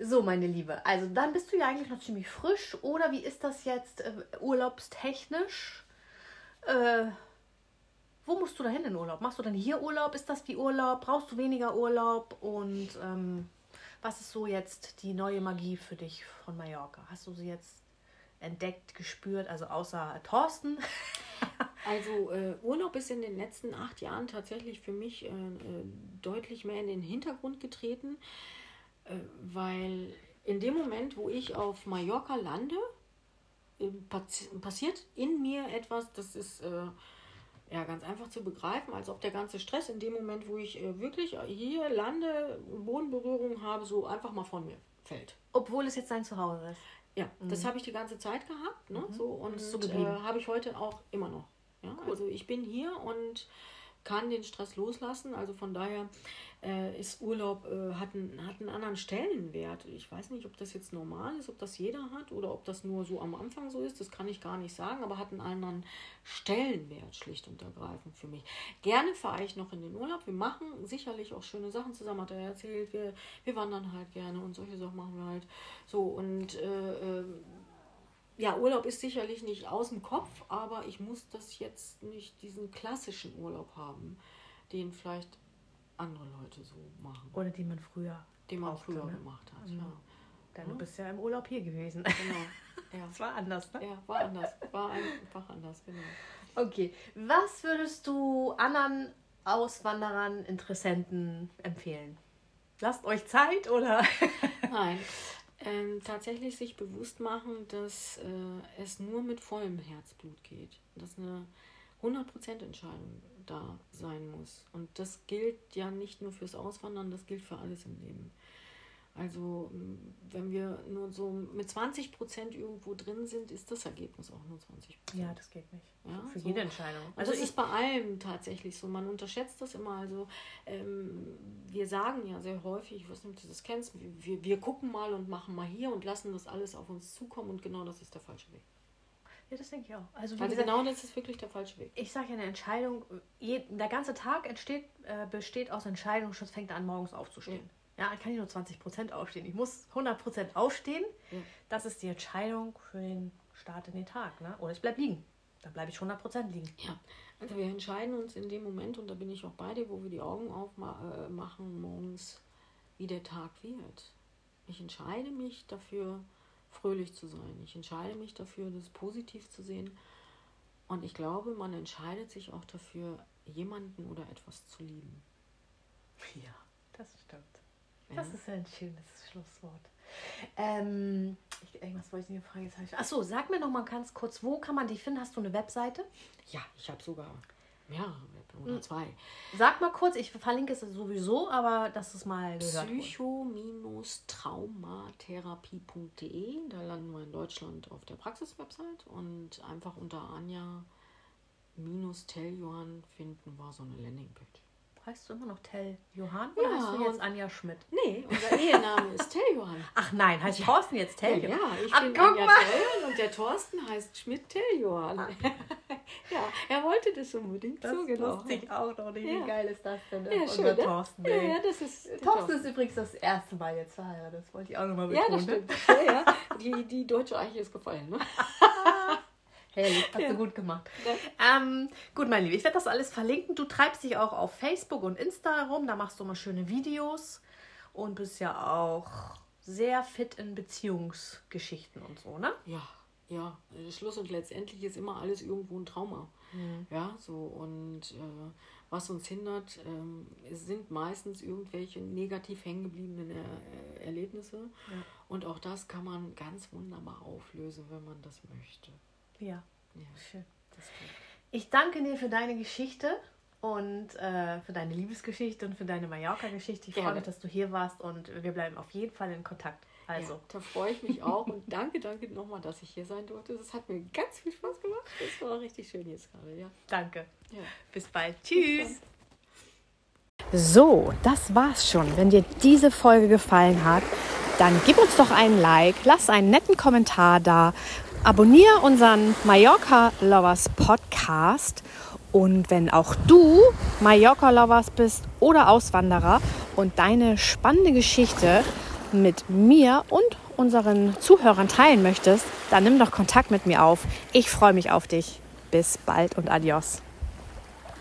A: so, meine Liebe. Also, dann bist du ja eigentlich noch ziemlich frisch. Oder wie ist das jetzt äh, urlaubstechnisch? Äh, wo musst du da hin in Urlaub? Machst du dann hier Urlaub? Ist das wie Urlaub? Brauchst du weniger Urlaub? Und ähm, was ist so jetzt die neue Magie für dich von Mallorca? Hast du sie jetzt entdeckt, gespürt? Also außer Thorsten? [LAUGHS]
B: Also äh, Urlaub ist in den letzten acht Jahren tatsächlich für mich äh, äh, deutlich mehr in den Hintergrund getreten, weil in dem Moment, wo ich auf Mallorca lande, äh, passi passiert in mir etwas, das ist äh, ja ganz einfach zu begreifen, als ob der ganze Stress in dem Moment, wo ich äh, wirklich hier lande, Bodenberührung habe, so einfach mal von mir fällt.
A: Obwohl es jetzt dein Zuhause ist.
B: Ja, das habe ich die ganze Zeit gehabt. Ne? So, und
A: ist so
B: äh, habe ich heute auch immer noch. Ja? Also ich bin hier und kann den Stress loslassen. Also von daher äh, ist Urlaub, äh, hat, einen, hat einen anderen Stellenwert. Ich weiß nicht, ob das jetzt normal ist, ob das jeder hat oder ob das nur so am Anfang so ist. Das kann ich gar nicht sagen, aber hat einen anderen Stellenwert, schlicht und ergreifend für mich. Gerne fahre ich noch in den Urlaub. Wir machen sicherlich auch schöne Sachen zusammen, hat er erzählt. Wir, wir wandern halt gerne und solche Sachen machen wir halt. So und äh, äh, ja, Urlaub ist sicherlich nicht aus dem Kopf, aber ich muss das jetzt nicht diesen klassischen Urlaub haben, den vielleicht andere Leute so machen,
A: Oder die man früher
B: den man
A: brauchte,
B: früher
A: ne?
B: gemacht hat. Ja,
A: Denn du bist ja im Urlaub hier gewesen.
B: genau. [LAUGHS] Ja.
A: Das war anders, ne?
B: ja, war anders. War einfach anders, genau.
A: Okay. Was würdest du anderen Auswanderern, Interessenten empfehlen? Lasst euch Zeit oder? [LAUGHS]
B: Nein, ähm, tatsächlich sich bewusst machen, dass äh, es nur mit vollem Herzblut geht. Dass eine 100% Entscheidung da sein muss. Und das gilt ja nicht nur fürs Auswandern, das gilt für alles im Leben. Also m, wenn wir nur so mit 20% irgendwo drin sind, ist das Ergebnis auch nur 20%.
A: Ja, das geht nicht.
B: Ja,
A: Für
B: so.
A: jede Entscheidung.
B: Also
A: Also
B: das ist bei allem tatsächlich so. Man unterschätzt das immer. Also ähm, wir sagen ja sehr häufig, ich weiß nicht, ob du das kennst, wir, wir gucken mal und machen mal hier und lassen das alles auf uns zukommen und genau das ist der falsche Weg.
A: Ja, das denke ich auch. Also,
B: Also
A: gesagt,
B: genau das ist wirklich der falsche Weg.
A: ich sage ja eine Entscheidung, je, der ganze Tag entsteht, äh, besteht aus Entscheidungen, schon fängt an, morgens aufzustehen. Ja, ich kann nicht nur 20% aufstehen. Ich muss 100% aufstehen.
B: Ja.
A: Das ist die Entscheidung für den Start in den Tag. Ne? Oder ich bleibe liegen. Dann bleibe ich 100% liegen.
B: Ja, also wir entscheiden uns in dem Moment, und da bin ich auch bei dir, wo wir die Augen aufmachen morgens, wie der Tag wird. Ich entscheide mich dafür, fröhlich zu sein. Ich entscheide mich dafür, das positiv zu sehen. Und ich glaube, man entscheidet sich auch dafür, jemanden oder etwas zu lieben.
A: Ja, das stimmt.
B: Ja.
A: Das ist ein schönes Schlusswort. Ähm, ich, irgendwas wollte ich mir fragen. Jetzt habe ich... Achso, sag mir noch mal ganz kurz, wo kann man dich finden? Hast du eine Webseite?
B: Ja, ich habe sogar mehrere Web oder zwei.
A: Sag mal kurz, ich verlinke es sowieso, aber das ist mal gehört.
B: Psycho-traumatherapie.de. Da landen wir in Deutschland auf der Praxis-Website und einfach unter Anja-Telljohann finden wir so eine Landingpage.
A: Heißt du immer noch Tell Johann oder
B: Ja,
A: heißt du jetzt Anja Schmidt?
B: Nee, unser Ehename ist Telljohann. [LAUGHS]
A: Ach nein, heißt Thorsten jetzt
B: Ja,
A: Tell?
B: ja, ich
A: Ach,
B: bin Anja
A: mal.
B: Telljohann und der Thorsten heißt Schmidt-Telljohann. Ja, er wollte das unbedingt
A: Das
B: so genau.
A: wusste ich auch noch nicht.
B: Ja.
A: Wie geil ist das denn?
B: Ja,
A: unser
B: schön, ne?
A: Thorsten.
B: Ja, ja, das ist
A: Thorsten ist übrigens das erste Mal jetzt verheiratet. Das wollte ich auch nochmal
B: Ja,
A: betonen.
B: das stimmt. Ja, ja. Die, die deutsche Eiche ist gefallen. Ne? [LAUGHS]
A: Herrlich, hast
B: Ja.
A: du gut gemacht.
B: Ja.
A: Ähm, gut, mein Liebe, ich werde das alles verlinken. Du treibst dich auch auf Facebook und Insta herum. Da machst du immer schöne Videos und bist ja auch sehr fit in Beziehungsgeschichten und so, ne?
B: Ja, ja, Schluss und letztendlich ist immer alles irgendwo ein Trauma. Mhm. Ja, so und äh, was uns hindert, ähm, sind meistens irgendwelche negativ hängengebliebenen er Erlebnisse. Ja. Und auch das kann man ganz wunderbar auflösen, wenn man das möchte.
A: Ja, ja. schön. Ich danke dir für deine Geschichte und äh, für deine Liebesgeschichte und für deine Mallorca-Geschichte. Ich freue mich, dass du hier warst und wir bleiben auf jeden Fall in Kontakt. Also. Ja,
B: da freue ich mich auch und danke, danke nochmal, dass ich hier sein durfte. Das hat mir ganz viel Spaß gemacht. Das war richtig schön jetzt gerade, ja.
A: Danke. Ja. Bis bald. Tschüss. So, das war's schon. Wenn dir diese Folge gefallen hat, dann gib uns doch einen Like, lass einen netten Kommentar da, abonniere unseren Mallorca Lovers Podcast und wenn auch du Mallorca Lovers bist oder Auswanderer und deine spannende Geschichte mit mir und unseren Zuhörern teilen möchtest, dann nimm doch Kontakt mit mir auf. Ich freue mich auf dich. Bis bald und adios.